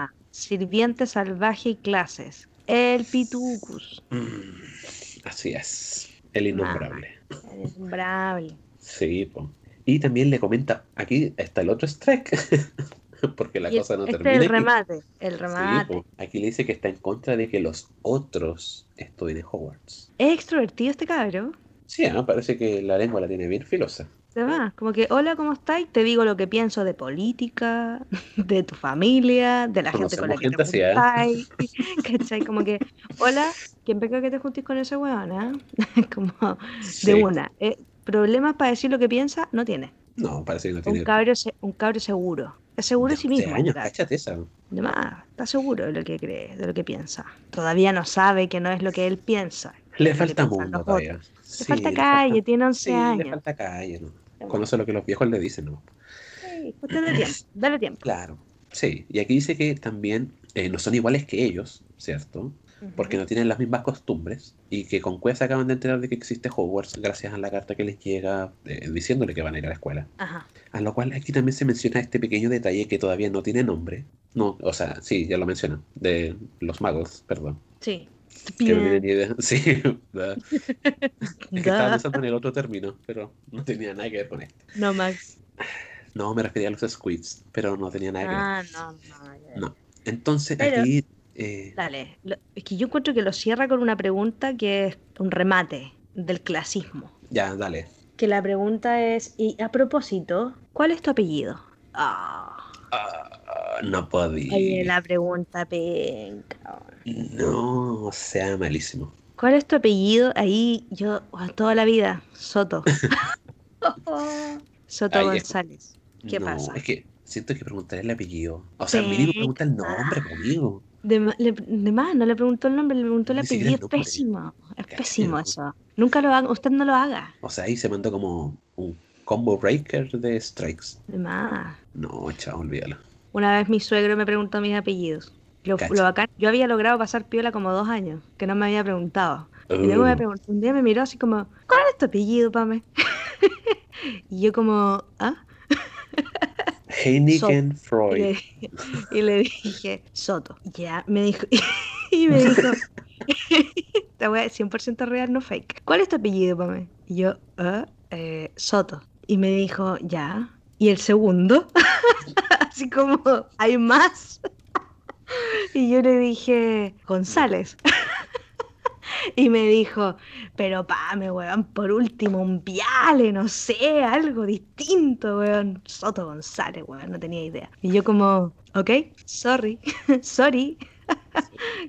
Salvaje y clases. El pitucus. Mm, así es. El innombrable. Es bravo. Sí, po. Y también le comenta, aquí está el otro strike, <laughs> porque la Y cosa no este termina el aquí. remate. El Sí, remate. po. aquí le dice que está en contra de que los otros estudien en Hogwarts. es extrovertido este cabro. Sí, ah, parece que la lengua la tiene bien filosa. Se va, como que, hola, ¿cómo estáis? Te digo lo que pienso de política, <laughs> de tu familia, de la gente con la que te ¿eh? juntáis. <laughs> ¿Cachai? Como que, hola, ¿quién venga que te juntís con ese weón, eh? <laughs> Como Sí. de una. Eh, problemas para decir lo que piensa, no tiene. No, parece que no Un tiene. cabro, se- un cabro seguro. Es seguro de sí mismo. años, cáchate esa. De más, está seguro de lo que cree, de lo que piensa. Todavía no sabe que no es lo que él piensa. Le falta mundo todavía. otros. Le falta le calle, tiene 11 sí, le años. falta calle, ¿no? Conoce lo que los viejos le dicen, ¿no? Sí, pues dale tiempo, dale tiempo. Claro, sí. Y aquí dice que también eh, no son iguales que ellos, ¿cierto? Porque no tienen las mismas costumbres y que con Quest acaban de enterar de que existe Hogwarts gracias a la carta que les llega eh, diciéndole que van a ir a la escuela. Ajá. A lo cual aquí también se menciona este pequeño detalle que todavía no tiene nombre. No, o sea, sí, ya lo mencionan. De los magos, perdón. Sí. Que no tienen ni idea. <laughs> Sí, da. es que estaba Da. pensando en el otro término, pero no tenía nada que ver con este. No, Max. No, me refería a los squids, pero no tenía nada que ver. Ah, no, no. No. Entonces Pero- aquí. eh, Dale. Es que yo encuentro que lo cierra con una pregunta que es un remate del clasismo. ya, dale. Que la pregunta es, y a propósito, ¿cuál es tu apellido? Ah, Ah, no podía. oye, la pregunta penca. No, sea malísimo. ¿Cuál es tu apellido? Ahí yo, oh, toda la vida, Soto. <laughs> Soto Ay, González. ¿Qué no, pasa? Es que siento que preguntaré el apellido. O sea, mínimo pregunta el nombre conmigo. De, ma- le- de más, no le preguntó el nombre, le preguntó el apellido. Es pésimo. Es pésimo eso. Nunca lo haga, usted no lo haga. O sea, ahí se mandó como un combo breaker de strikes. De más. No, chao, olvídalo. Una vez mi suegro me preguntó mis apellidos. Lo, lo bacán, yo había logrado pasar piola como dos años, que no me había preguntado. Y luego me Uh, preguntó, un día me miró así como, ¿cuál es tu apellido, Pame? <laughs> y yo como, ¿ah? <laughs> Heineken Y Freud. le, y le dije, Soto. Ya, me dijo, <laughs> y me dijo, esta wea es 100% real, no fake. ¿Cuál es tu apellido, Pame? Y yo, "Ah, eh, Soto. Y me dijo, ya. ¿Y el segundo? Así como, ¿hay más? <laughs> y yo le dije, González. <laughs> y me dijo, pero Pame, weón, por último, un viale, no sé, algo distinto, weón. Soto González, weón, no tenía idea. Y yo como, ok, sorry, <laughs> sorry.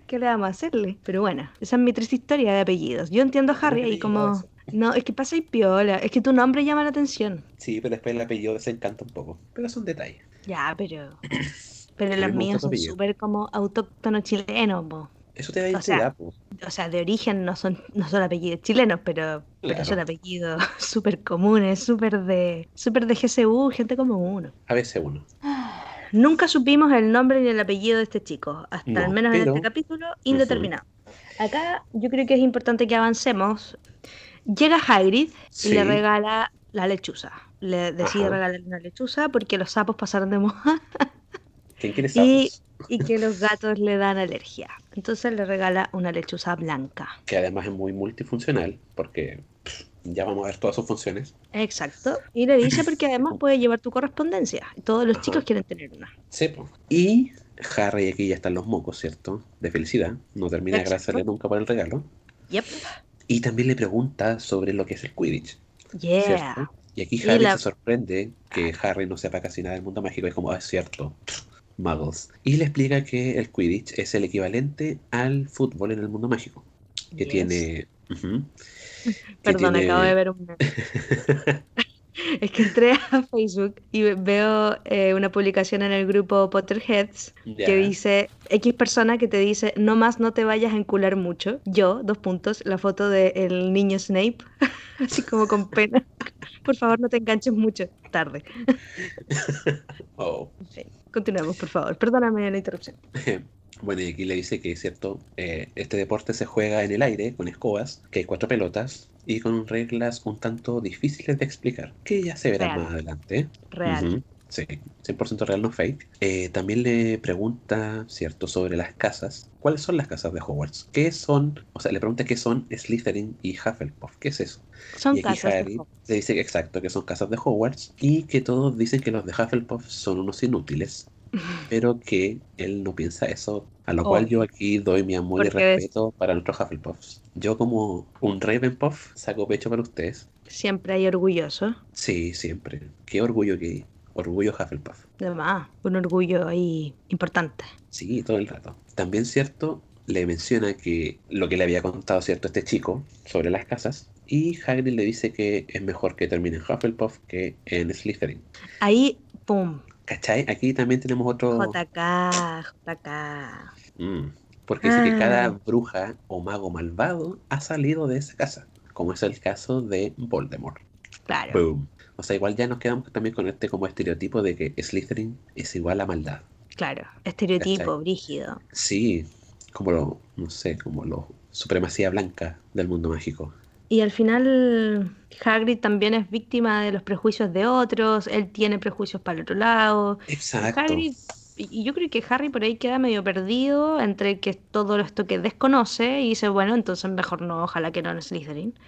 ¿Qué le vamos a hacerle? Pero bueno, esa es mi triste historia de apellidos. Yo entiendo a Harry ahí como, no, es que pasa y piola, es que tu nombre llama la atención. Sí, pero después el apellido desencanta un poco. Pero son detalles. Ya, pero... <clears throat> Pero los míos son súper como autóctonos chilenos, po. Eso te da O sea, identidad, po. O sea, de origen no son, no son apellidos chilenos, pero, pero Claro. son apellidos <laughs> súper comunes, súper de, súper de GCU, gente como uno. A veces uno. Nunca supimos el nombre ni el apellido de este chico, hasta No, al menos en pero- este capítulo, indeterminado. Acá yo creo que es importante que avancemos. Llega Hagrid y Sí. le regala la lechuza. Le decide Ajá. regalarle una lechuza porque los sapos pasaron de moda <laughs> ¿Quién quiere Y- sapos? y que los gatos le dan alergia. Entonces le regala una lechuza blanca. Que además es muy multifuncional, porque pff, ya vamos a ver todas sus funciones. Exacto. Y le dice porque además puede llevar tu correspondencia. Todos los Ajá. chicos quieren tener una. Sí. Y Harry aquí ya están los mocos, ¿cierto? De felicidad. No termina de agradecerle nunca por el regalo. Yep. Y también le pregunta sobre lo que es el Quidditch, Yeah. ¿cierto? Y aquí Y Harry la- se sorprende que Harry no sepa casi nada del mundo mágico. Es como, ah, es cierto, pff, muggles. Y le explica que el Quidditch es el equivalente al fútbol en el mundo mágico. Que Yes. tiene... que Perdón, tiene- acabo de ver <laughs> un. <laughs> Es que entré a Facebook y ve- veo eh, una publicación en el grupo Potterheads que dice X persona que te dice no más no te vayas a encular mucho. Yo, dos puntos, la foto del niño Snape, <laughs> así como con pena. Por favor, no te enganches mucho. Tarde. Oh. Continuemos, por favor. Perdóname la interrupción. <laughs> Bueno, y aquí le dice que es cierto, eh, este deporte se juega en el aire con escobas, que hay cuatro pelotas y con reglas un tanto difíciles de explicar, que ya se verá Real. más adelante. Real. Sí, 100% real, no fake. Eh, también le pregunta, cierto, sobre las casas. ¿Cuáles son las casas de Hogwarts? ¿Qué son? O sea, le pregunta qué son Slytherin y Hufflepuff. ¿Qué es eso? Son y aquí casas. de Harry Hogwarts. le dice que exacto, que son casas de Hogwarts y que todos dicen que los de Hufflepuff son unos inútiles, <laughs> pero que él no piensa eso. A lo cual yo aquí doy mi amor y respeto para nuestros Hufflepuffs. Yo como un Ravenpuff saco pecho para ustedes. Siempre hay orgulloso. Sí, siempre. Qué orgullo que orgullo Hufflepuff. Además, un orgullo ahí importante. Sí, todo el rato. También cierto, le menciona que lo que le había contado cierto este chico sobre las casas y Hagrid le dice que es mejor que termine en Hufflepuff que en Slytherin. Ahí, pum. ¿Cachai? Aquí también tenemos otro... JK, JK. Mm, porque dice que cada Ah. bruja o mago malvado ha salido de esa casa, como es el caso de Voldemort. Claro. Boom. O sea, igual ya nos quedamos también con este como estereotipo de que Slytherin es igual a maldad. Claro, estereotipo, ¿Cachai? brígido. Sí, como lo, no sé, como la supremacía blanca del mundo mágico. Y al final Hagrid también es víctima de los prejuicios de otros, él tiene prejuicios para el otro lado. Exacto. Hagrid, y y yo creo que Harry por ahí queda medio perdido entre que todo esto que desconoce y dice, bueno, entonces mejor no, ojalá que no en Slytherin.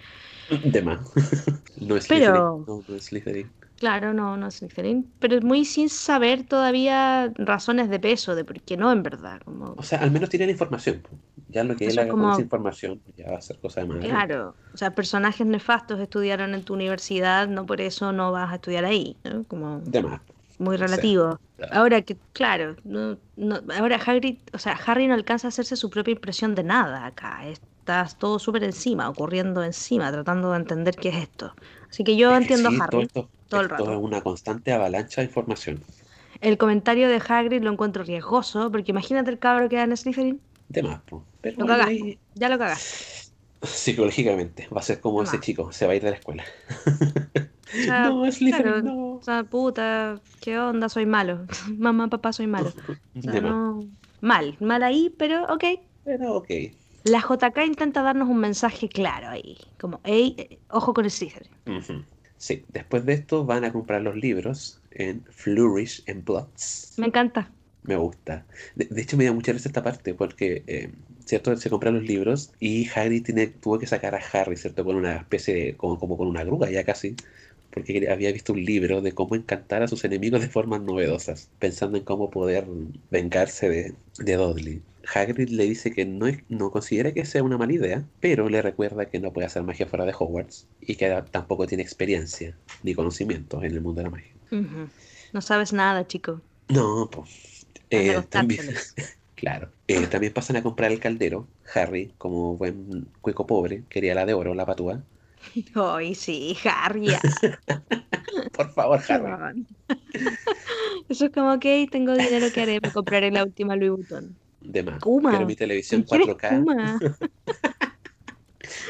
De más. <laughs> no es Pero- Slytherin. No, no es Slytherin. Claro, no, no es Slytherin, pero muy sin saber todavía razones de peso de por qué no en verdad. Como, O sea, al menos tiene la información. Ya lo que él Eso es haga con como- esa información ya va a ser cosa de más. claro, o sea, personajes nefastos estudiaron en tu universidad, no por eso no vas a estudiar ahí, ¿no? Como De más. muy relativo. claro. Ahora que, claro, no, no, ahora Hagrid, o sea, Harry no alcanza a hacerse su propia impresión de nada acá. Está todo súper encima, ocurriendo encima, tratando de entender qué es esto. Así que yo Es que entiendo sí, a Harry. todo esto, todo el esto rato. es una constante avalancha de información. El comentario de Hagrid lo encuentro riesgoso, porque imagínate el cabro que da en Slytherin. De más. po. Pero Lo bueno, cagaste, ahí, ya lo cagaste. <laughs> psicológicamente va a ser como ese chico, se va a ir de la escuela. O sea, <laughs> no, Slytherin, claro, no. O sea, puta, ¿qué onda? Soy malo. <laughs> Mamá, papá, soy malo. O sea, De más. no... Mal, mal ahí, pero ok. Pero ok. La JK intenta darnos un mensaje claro ahí, como, hey, eh, ojo con el Slytherin. Sí, después de esto van a comprar los libros en Flourish and Bloods. Me encanta. Me gusta. De, de hecho, me da mucha risa esta parte porque, eh, ¿cierto? Se compran los libros y Harry tiene, tuvo que sacar a Harry, ¿cierto? Con una especie de, como, como con una grúa ya casi, porque había visto un libro de cómo encantar a sus enemigos de formas novedosas, pensando en cómo poder vengarse de, de Dudley. Hagrid le dice que no, es- no considera que sea una mala idea, pero le recuerda que no puede hacer magia fuera de Hogwarts y que tampoco tiene experiencia ni conocimientos en el mundo de la magia. No sabes nada, chico. No, pues. Eh, también, <laughs> claro. Eh, también pasan a comprar el caldero. Harry, como buen cueco pobre, quería la de oro, la patúa. Ay, sí, Harry. <laughs> Por favor, Harry. <laughs> Eso es como, ok, tengo dinero que haré, me compraré la última Louis Vuitton. De más. Kuma. Quiero mi televisión ¿Quién es 4K. Kuma?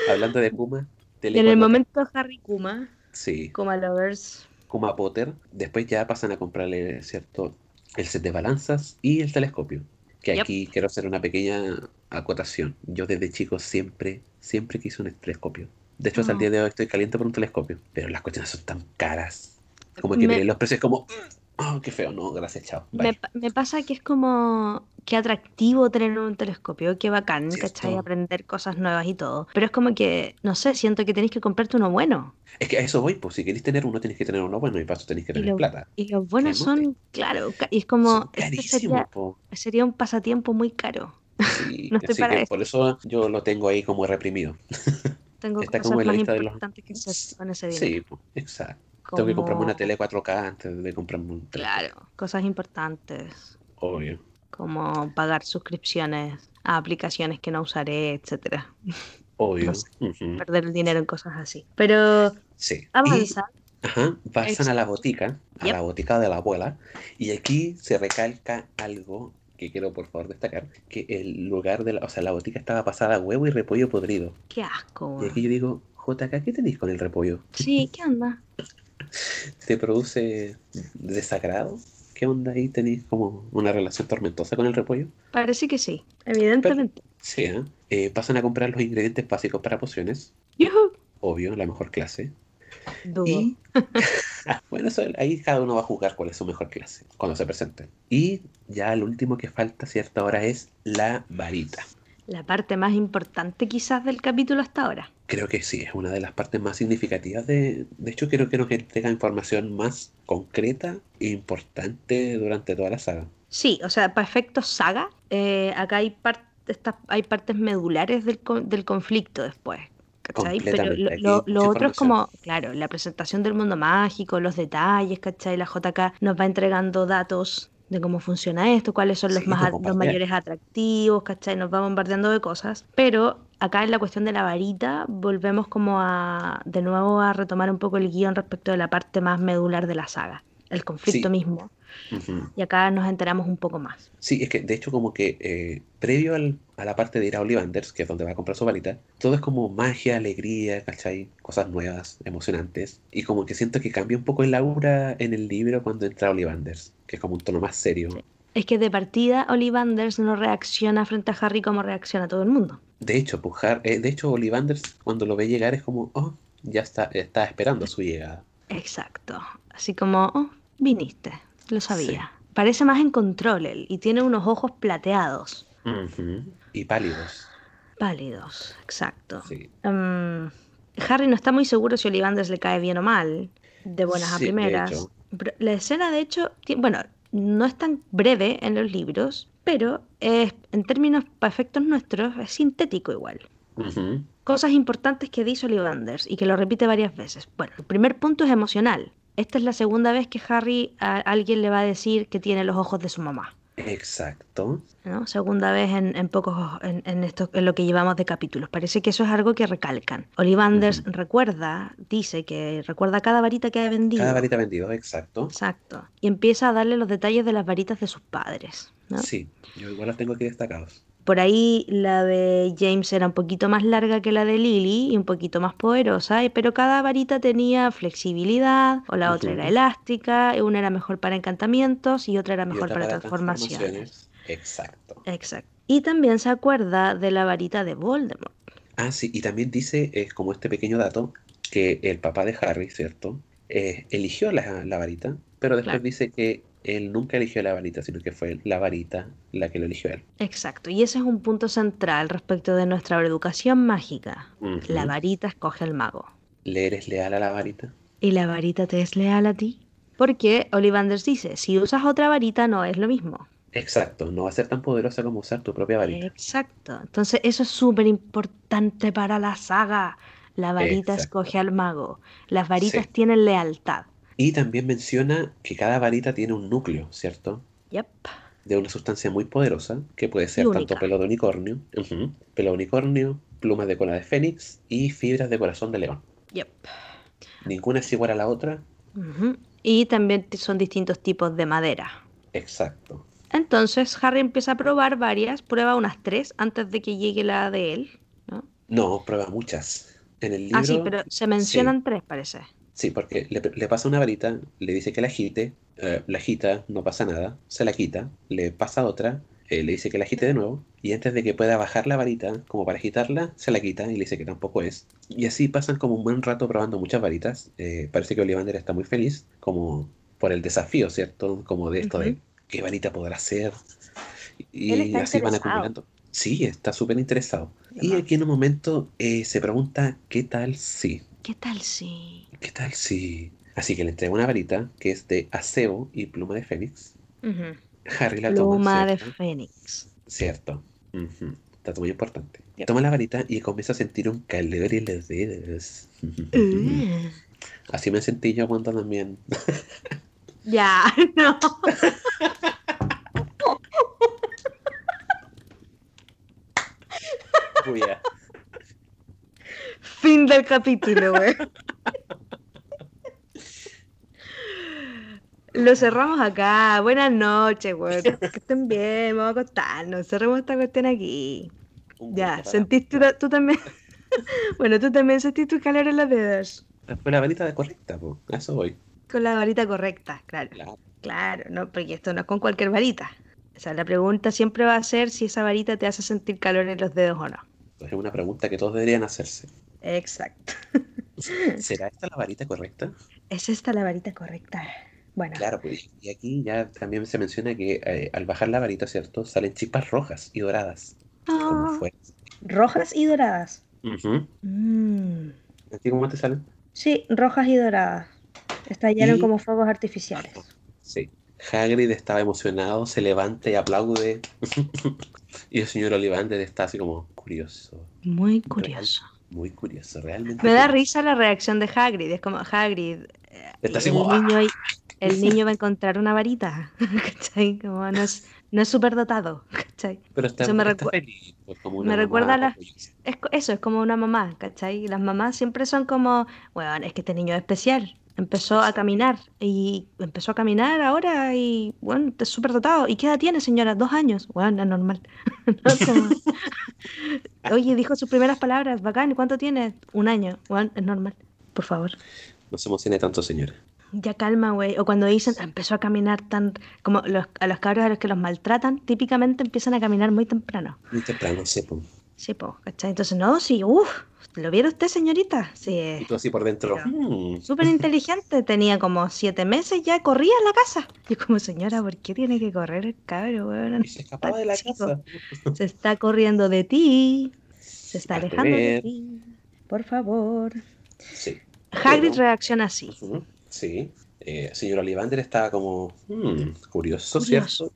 Hablando de Kuma, tele En el 4K. momento Harry Kuma, Sí, Kuma Lovers. Kuma Potter. Después ya pasan a comprarle, ¿cierto? El set de balanzas y el telescopio. Que Yep. aquí quiero hacer una pequeña acotación. Yo desde chico siempre, siempre quise un telescopio. De hecho, hasta el Oh. día de hoy estoy caliente por un telescopio. Pero las cuestiones son tan caras. Como que Me- los precios como... Oh, qué feo. No, gracias, chao. Me, me pasa que es como qué atractivo tener un telescopio, qué bacán. ¿cachai? Aprender cosas nuevas y todo. Pero es como que, no sé, siento que tenéis que comprarte uno bueno. Es que a eso voy, pues si queréis tener uno, tenéis que tener uno bueno y para eso tenéis que Y tener lo- plata. Y los buenos son, claro, y es como, este sería, sería un pasatiempo muy caro. Sí, <laughs> No estoy para eso. por eso yo lo tengo ahí como reprimido. Tengo <laughs> Está cosas como en la más lista de los- importantes que hacer con ese dinero. Sí, pues, Tengo que comprarme una tele 4K antes de comprarme un telescopio. Claro, cosas importantes, Obvio. como pagar suscripciones a aplicaciones que no usaré, etcétera. Obvio. <laughs> No sé. ujú, Perder el dinero en cosas así. Pero Sí. Y, avanza. ajá, pasan a la botica, a Yep. la botica de la abuela, y aquí se recalca algo que quiero por favor destacar, que el lugar de la, o sea, la botica estaba pasada a huevo y repollo podrido. Qué asco. Y aquí yo digo, JK, ¿qué tenéis con el repollo? Sí, ¿qué onda? <laughs> <laughs> ¿Te produce desagrado? ¿Qué onda ahí? ¿Tenéis como una relación tormentosa con el repollo? Parece que sí, evidentemente. Sí, ¿eh? Eh, pasan a comprar los ingredientes básicos para pociones, Yujú. obvio, la mejor clase. Dudo. Y <laughs> bueno, eso, ahí cada uno va a jugar cuál es su mejor clase cuando se presenten. Y ya lo último que falta a cierta hora es la varita. La parte más importante quizás del capítulo hasta ahora. Creo que sí, es una de las partes más significativas de... De hecho, creo que nos entrega información más concreta e importante durante toda la saga. Sí, o sea, para efectos saga, eh, acá hay, par- hay partes medulares del, con- del conflicto después. ¿Cachai? Pero lo, lo- lo otro es como, claro, la presentación del mundo mágico, los detalles, ¿cachai? La JK nos va entregando datos de cómo funciona esto, cuáles son los, Sí, más, los mayores atractivos, ¿cachai? Nos va bombardeando de cosas. Pero acá en la cuestión de la varita, volvemos como a, de nuevo a retomar un poco el guion respecto de la parte más medular de la saga, el conflicto Sí. mismo. Y acá nos enteramos un poco más. Sí, es que de hecho como que eh, previo al- a la parte de ir a Ollivanders, que es donde va a comprar su varita, todo es como magia, alegría, ¿cachai? Cosas nuevas, emocionantes. Y como que siento que cambia un poco el aura en el libro cuando entra Ollivanders, que es como un tono más serio. Sí. Es que de partida Ollivanders no reacciona frente a Harry como reacciona todo el mundo. De hecho, pues, Har- eh, de hecho Ollivanders cuando lo ve llegar es como, oh, ya está, está esperando su llegada. Exacto. Así como, oh, viniste, lo sabía. Parece más en control él y tiene unos ojos plateados. Y pálidos, pálidos, exacto. sí. Mm, Harry no está muy seguro si Ollivanders le cae bien o mal, de buenas a Sí, primeras. La escena, de hecho, bueno, no es tan breve en los libros, pero es, en términos para efectos nuestros es sintético igual. Cosas importantes que dice Ollivanders y que lo repite varias veces. Bueno, el primer punto es emocional. Esta es la segunda vez que Harry a alguien le va a decir que tiene los ojos de su mamá. Exacto. ¿no? Segunda vez en, en pocos en, en esto, en lo que llevamos de capítulos. Parece que eso es algo que recalcan. Ollivanders Ujú. recuerda, dice que recuerda cada varita que ha vendido. Cada varita vendido, exacto. Exacto. Y empieza a darle los detalles de las varitas de sus padres. ¿no? Sí, yo igual los tengo aquí destacados. Por ahí la de James era un poquito más larga que la de Lily y un poquito más poderosa, pero cada varita tenía flexibilidad, o la otra era elástica, y una era mejor para encantamientos y otra era mejor otra para para transformaciones. transformaciones. Exacto. Exacto. Y también se acuerda de la varita de Voldemort. Ah, sí, y también dice, eh, como este pequeño dato, que el papá de Harry, ¿cierto? Eh, eligió la, la varita, pero después Claro. dice que él nunca eligió la varita, sino que fue la varita la que lo eligió él. Exacto. Y ese es un punto central respecto de nuestra educación mágica. La varita escoge al mago. ¿Le eres leal a la varita? ¿Y la varita te es leal a ti? Porque Ollivanders dice, si usas otra varita no es lo mismo. Exacto, no va a ser tan poderosa como usar tu propia varita. Exacto. Entonces eso es súper importante para la saga. La varita Exacto. escoge al mago. Las varitas Sí. tienen lealtad. Y también menciona que cada varita tiene un núcleo, ¿cierto? Yep. De una sustancia muy poderosa, que puede ser única. tanto pelo de unicornio, pelo de unicornio, plumas de cola de fénix y fibras de corazón de león. Yep. Ninguna es igual a la otra. Y también son distintos tipos de madera. Exacto. Entonces Harry empieza a probar varias, prueba unas tres antes de que llegue la de él. ¿no? No, prueba muchas. En el libro. ah, sí, pero se mencionan tres, parece. Sí, porque le, le pasa una varita, le dice que la agite, eh, la agita, no pasa nada, se la quita, le pasa otra, eh, le dice que la agite de nuevo, y antes de que pueda bajar la varita, como para agitarla, se la quita y le dice que tampoco es. Y así pasan como un buen rato probando muchas varitas. Eh, parece que Ollivander está muy feliz, como por el desafío, ¿cierto? Como de esto de Ujú. qué varita podrá ser. Y así van acumulando. Sí, está súper interesado. De Y aquí en un momento se pregunta, ¿qué tal si? ¿Qué tal si? ¿Qué tal si? Así que le entrega una varita que es de acebo y pluma de fénix. Harry la toma, Pluma de. Fénix. Cierto. Dato muy importante. Toma la varita y comienza a sentir un calor en los dedos. Uh. <laughs> Así me sentí yo cuando también. <laughs> Ya, <laughs> no. Cuya. Fin del capítulo, güey. Lo cerramos acá. Buenas noches, güey. Que estén bien. Vamos a acostarnos. Cerremos esta cuestión aquí. Ya, ¿sentiste tú, tú también? <laughs> bueno, tú también sentiste tu calor en los dedos. Fue la varita correcta, po. A eso voy. Con la varita correcta, claro. Claro. Claro, no, porque esto no es con cualquier varita. O sea, la pregunta siempre va a ser si esa varita te hace sentir calor en los dedos o no. Es una pregunta que todos deberían hacerse. Exacto. <laughs> ¿Será esta la varita correcta? ¿Es esta la varita correcta? Bueno, Claro, pues, y aquí ya también se menciona que eh, al bajar la varita, ¿cierto? Salen chispas rojas y doradas, fue. rojas y doradas. Mm, ¿A ti cómo te salen? Sí, rojas y doradas. Estallaron Y- como fuegos artificiales. Sí. Hagrid estaba emocionado, se levanta y aplaude. <laughs> y el señor Ollivander está así como curioso, Muy curioso. Muy curioso, realmente. Me da risa la reacción de Hagrid. Es como, Hagrid, eh, así el, como, "Ah". niño, el niño <laughs> va a encontrar una varita. <laughs> ¿Cachai? Como no es, no es súper dotado. <laughs> ¿Cachai? Pero está, eso me está recu- feliz, pues, como me mamá recuerda a la- orgullosa. Es, eso es como una mamá, ¿cachai? Y las mamás siempre son como, bueno, es que este niño es especial. Empezó a caminar y empezó a caminar ahora y bueno, está súper dotado. ¿Y qué edad tiene, señora? Dos años. Bueno, es normal. <laughs> No, como- <laughs> Oye, dijo sus primeras palabras, bacán, ¿y cuánto tiene? Un año. Bueno, es normal. Por favor. No se emocione tanto, señora. Ya calma, güey. O cuando dicen, empezó a caminar tan... Como los- a los cabros a los que los maltratan, típicamente empiezan a caminar muy temprano. Muy temprano, sepo. Sí, pues, ¿cachai? Entonces, no, sí, uff, ¿lo vieron usted, señorita? Sí, Y es tú así por dentro. "Mm". súper inteligente, tenía como siete meses, ya corría en la casa. Y como, señora, ¿por qué tiene que correr el cabro, weón? Y se escapaba de la Chico. casa. Se está corriendo de ti, se está alejando de ver. ti, por favor. Sí. Hagrid Pero- reacciona así. Sí. Eh, señor Olivander estaba como, "Hmm, curioso, Curioso. ¿cierto?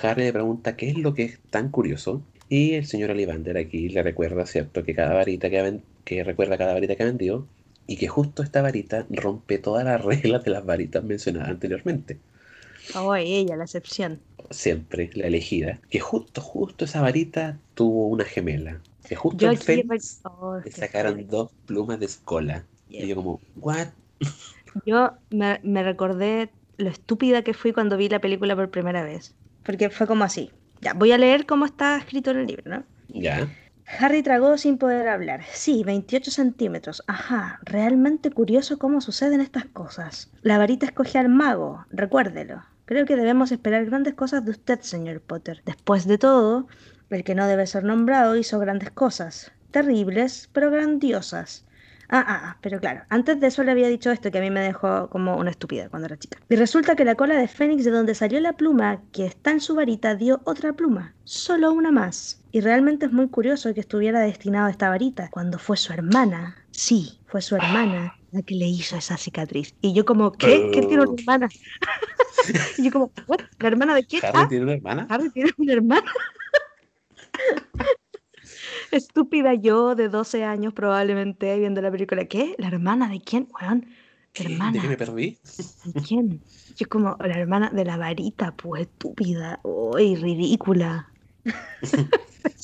Harry le pregunta qué es lo que es tan curioso. Y el señor Olivander aquí le recuerda, ¿cierto? Que cada varita que, ha ven- que recuerda cada varita que ha vendido. Y que justo esta varita rompe todas las <laughs> reglas de las varitas mencionadas anteriormente. Oh, ella, la excepción. Siempre la elegida. Que justo, justo esa varita tuvo una gemela. Que justo Yo. Fénix oh, le sacaron dos plumas de escola. Y yo como, ¿what? Yo me, me recordé lo estúpida que fui cuando vi la película por primera vez. Porque fue como así. Ya, voy a leer cómo está escrito en el libro, ¿no? Ya. Harry tragó sin poder hablar. Sí, 28 centímetros. Ajá, realmente curioso cómo suceden estas cosas. La varita escoge al mago, recuérdelo. Creo que debemos esperar grandes cosas de usted, señor Potter. Después de todo, el que no debe ser nombrado hizo grandes cosas. Terribles, pero grandiosas. Ah, ah, ah, pero claro, antes de eso le había dicho esto que a mí me dejó como una estúpida cuando era chica. Y resulta que la cola de Fénix de donde salió la pluma que está en su varita dio otra pluma, solo una más. Y realmente es muy curioso que estuviera destinado a esta varita cuando fue su hermana. Sí, fue su hermana la que le hizo esa cicatriz. Y yo como, ¿qué? ¿Qué tiene una hermana? <laughs> y yo como, ¿what? ¿La hermana de quién? Harry Ah, tiene una hermana. Harry tiene una hermana. <laughs> Estúpida yo de 12 años probablemente viendo la película. ¿Qué? ¿La hermana de quién? Weón, ¿Qué? ¿De hermana. qué me perdí? ¿de quién? Yo como la hermana de la varita, pues estúpida. Uy, ridícula. <laughs>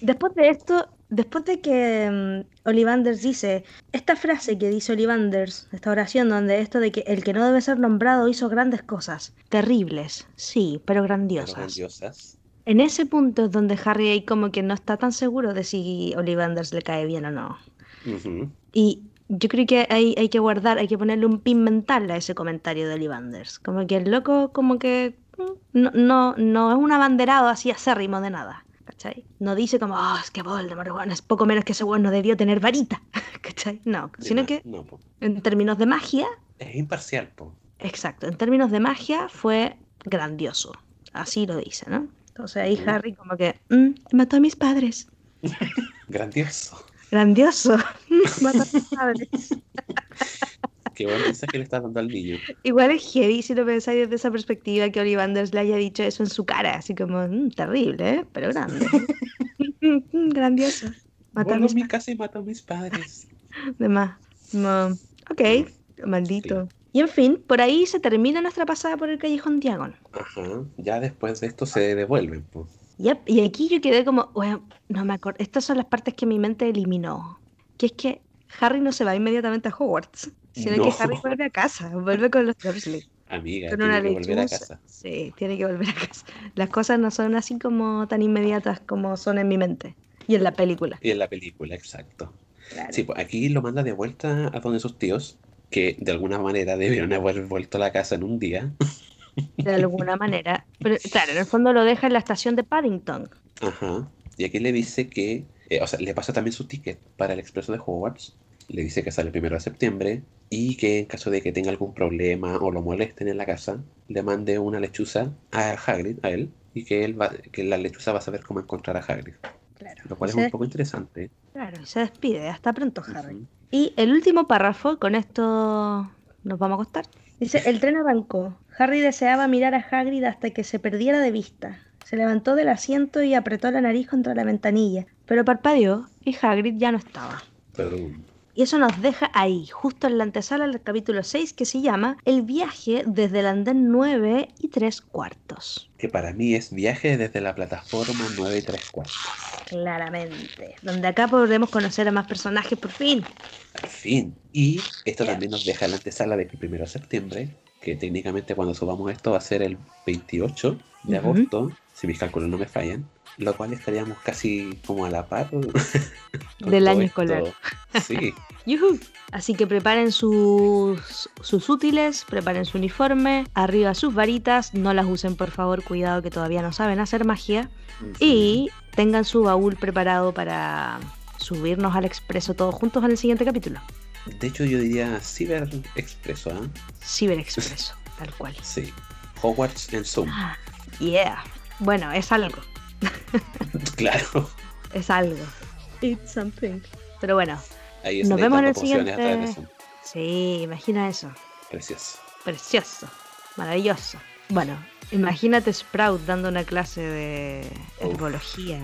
Después de esto, después de que mm, Ollivanders dice, esta frase que dice Ollivanders, esta oración donde esto de que el que no debe ser nombrado hizo grandes cosas, terribles, sí, pero Pero grandiosas. En ese punto es donde Harry ahí como que no está tan seguro de si Ollivanders le cae bien o no. Ujú. Y yo creo que hay, hay que guardar, hay que ponerle un pin mental a ese comentario de Ollivanders. Como que el loco como que mm, no, no, no es un abanderado así acérrimo de nada. ¿Cachai? No dice como, oh, es que Voldemort, bueno, es poco menos que ese bueno no debió tener varita. <laughs> ¿Cachai? No, De sino que No, en términos de magia, Es imparcial, po. exacto, en términos de magia fue grandioso. Así lo dice, ¿no? Entonces ahí Ujú. Harry como que, "Mm, mató a mis padres. <laughs> Grandioso. Grandioso. <laughs> <laughs> Mató a mis padres. Qué buen mensaje le estás dando al niño. Igual es heavy si lo pensáis desde esa perspectiva que Ollivanders le haya dicho eso en su cara, así como, "Mm, terrible, ¿eh? pero grande. Grandioso. Mató a mis mi casa y mato a mis padres. De más. No. Ok, maldito. Y en fin, por ahí se termina nuestra pasada por el callejón Diagon. Ajá. Ya después de esto se devuelven, po. Yep, Y aquí yo quedé como, bueno, no me acuerdo. Estas son las partes que mi mente eliminó. Que es que Harry no se va inmediatamente a Hogwarts, sino que No. Harry vuelve a casa, vuelve con los Dursley. Amiga, Con tiene una que volver a casa. Sí, tiene que volver a casa. Las cosas no son así como tan inmediatas como son en mi mente y en la película. Y en la película, exacto. Claro. Sí, pues aquí lo manda de vuelta a donde sus tíos, que de alguna manera debieron haber vuelto a la casa en un día. <laughs> De alguna manera. Pero claro, en el fondo lo deja en la estación de Paddington. Ajá. Y aquí le dice que, eh, o sea, le pasa también su ticket para el expreso de Hogwarts. Le dice que sale el primero de septiembre y que en caso de que tenga algún problema o lo molesten en la casa, le mande una lechuza a Hagrid, a él, y que él va, que la lechuza va a saber cómo encontrar a Hagrid. Claro. Lo cual es un poco interesante. Claro, y se despide. Hasta pronto, Harry. Y el último párrafo, con esto nos vamos a acostar. Dice, el tren arrancó. Harry deseaba mirar a Hagrid hasta que se perdiera de vista. Se levantó del asiento y apretó la nariz contra la ventanilla, pero parpadeó y Hagrid ya no estaba. Y eso nos deja ahí, justo en la antesala del capítulo 6, que se llama El viaje desde el andén 9 y 3 cuartos. Que para mí es viaje desde la plataforma 9 y 3 cuartos. Claramente. Donde acá podremos conocer a más personajes por fin. Al fin. Y esto también nos deja la antesala de que el 1 de septiembre, que técnicamente cuando subamos esto va a ser el 28 de agosto, si mis cálculos no me fallan, lo cual estaríamos casi como a la par <laughs> Del año esto. escolar. Sí. <laughs> Así que preparen sus, sus útiles, preparen su uniforme, arriba sus varitas, no las usen por favor, cuidado que todavía no saben hacer magia. Y tengan su baúl preparado para subirnos al expreso todos juntos en el siguiente capítulo. de hecho yo diría Cyber Expreso, ¿ah? Ciberexpreso, <laughs> tal cual. Sí. Hogwarts en Zoom. Ah, Yeah. Bueno, es algo. <laughs> Claro. Es algo. It's something. Pero bueno, Ahí Nos vemos en el siguiente- sí, imagina eso. Precioso. Precioso. Maravilloso. Bueno, imagínate Sprout dando una clase de Uf. herbología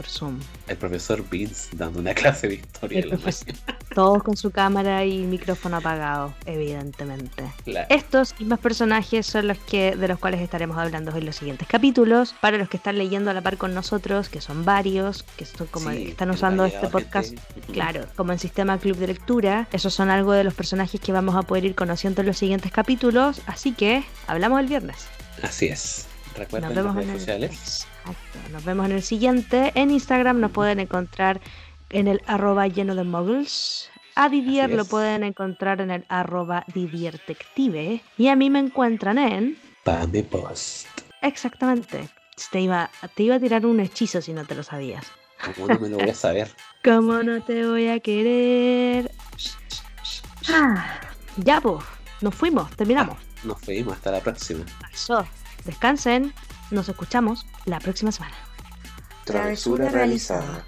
por Zoom. El profesor Vince dando una <laughs> clase de historia la. <laughs> Todos con su cámara y micrófono apagado, evidentemente. Claro. Estos y más personajes son los que de los cuales estaremos hablando en los siguientes capítulos. Para los que están leyendo a la par con nosotros, que son varios, que son como Sí, que están usando este podcast, gente. Claro, como en sistema club de lectura. Esos son algo de los personajes que vamos a poder ir conociendo en los siguientes capítulos. Así que hablamos el viernes. Así es. Recuerden las redes sociales. Exacto. Nos vemos en el siguiente. En Instagram nos pueden encontrar en el arroba lleno de muggles. A Didier lo pueden encontrar en el arroba Didiertective. Y a mí me encuentran en... Pame Post. Exactamente. Te iba, te iba a tirar un hechizo si no te lo sabías. ¿Cómo no me lo voy a saber? <laughs> ¿Cómo no te voy a querer? Ah, ya, pues. Nos fuimos, terminamos. Nos vemos. Hasta la próxima. Pasó. Descansen. Nos escuchamos la próxima semana. Travesura realizada.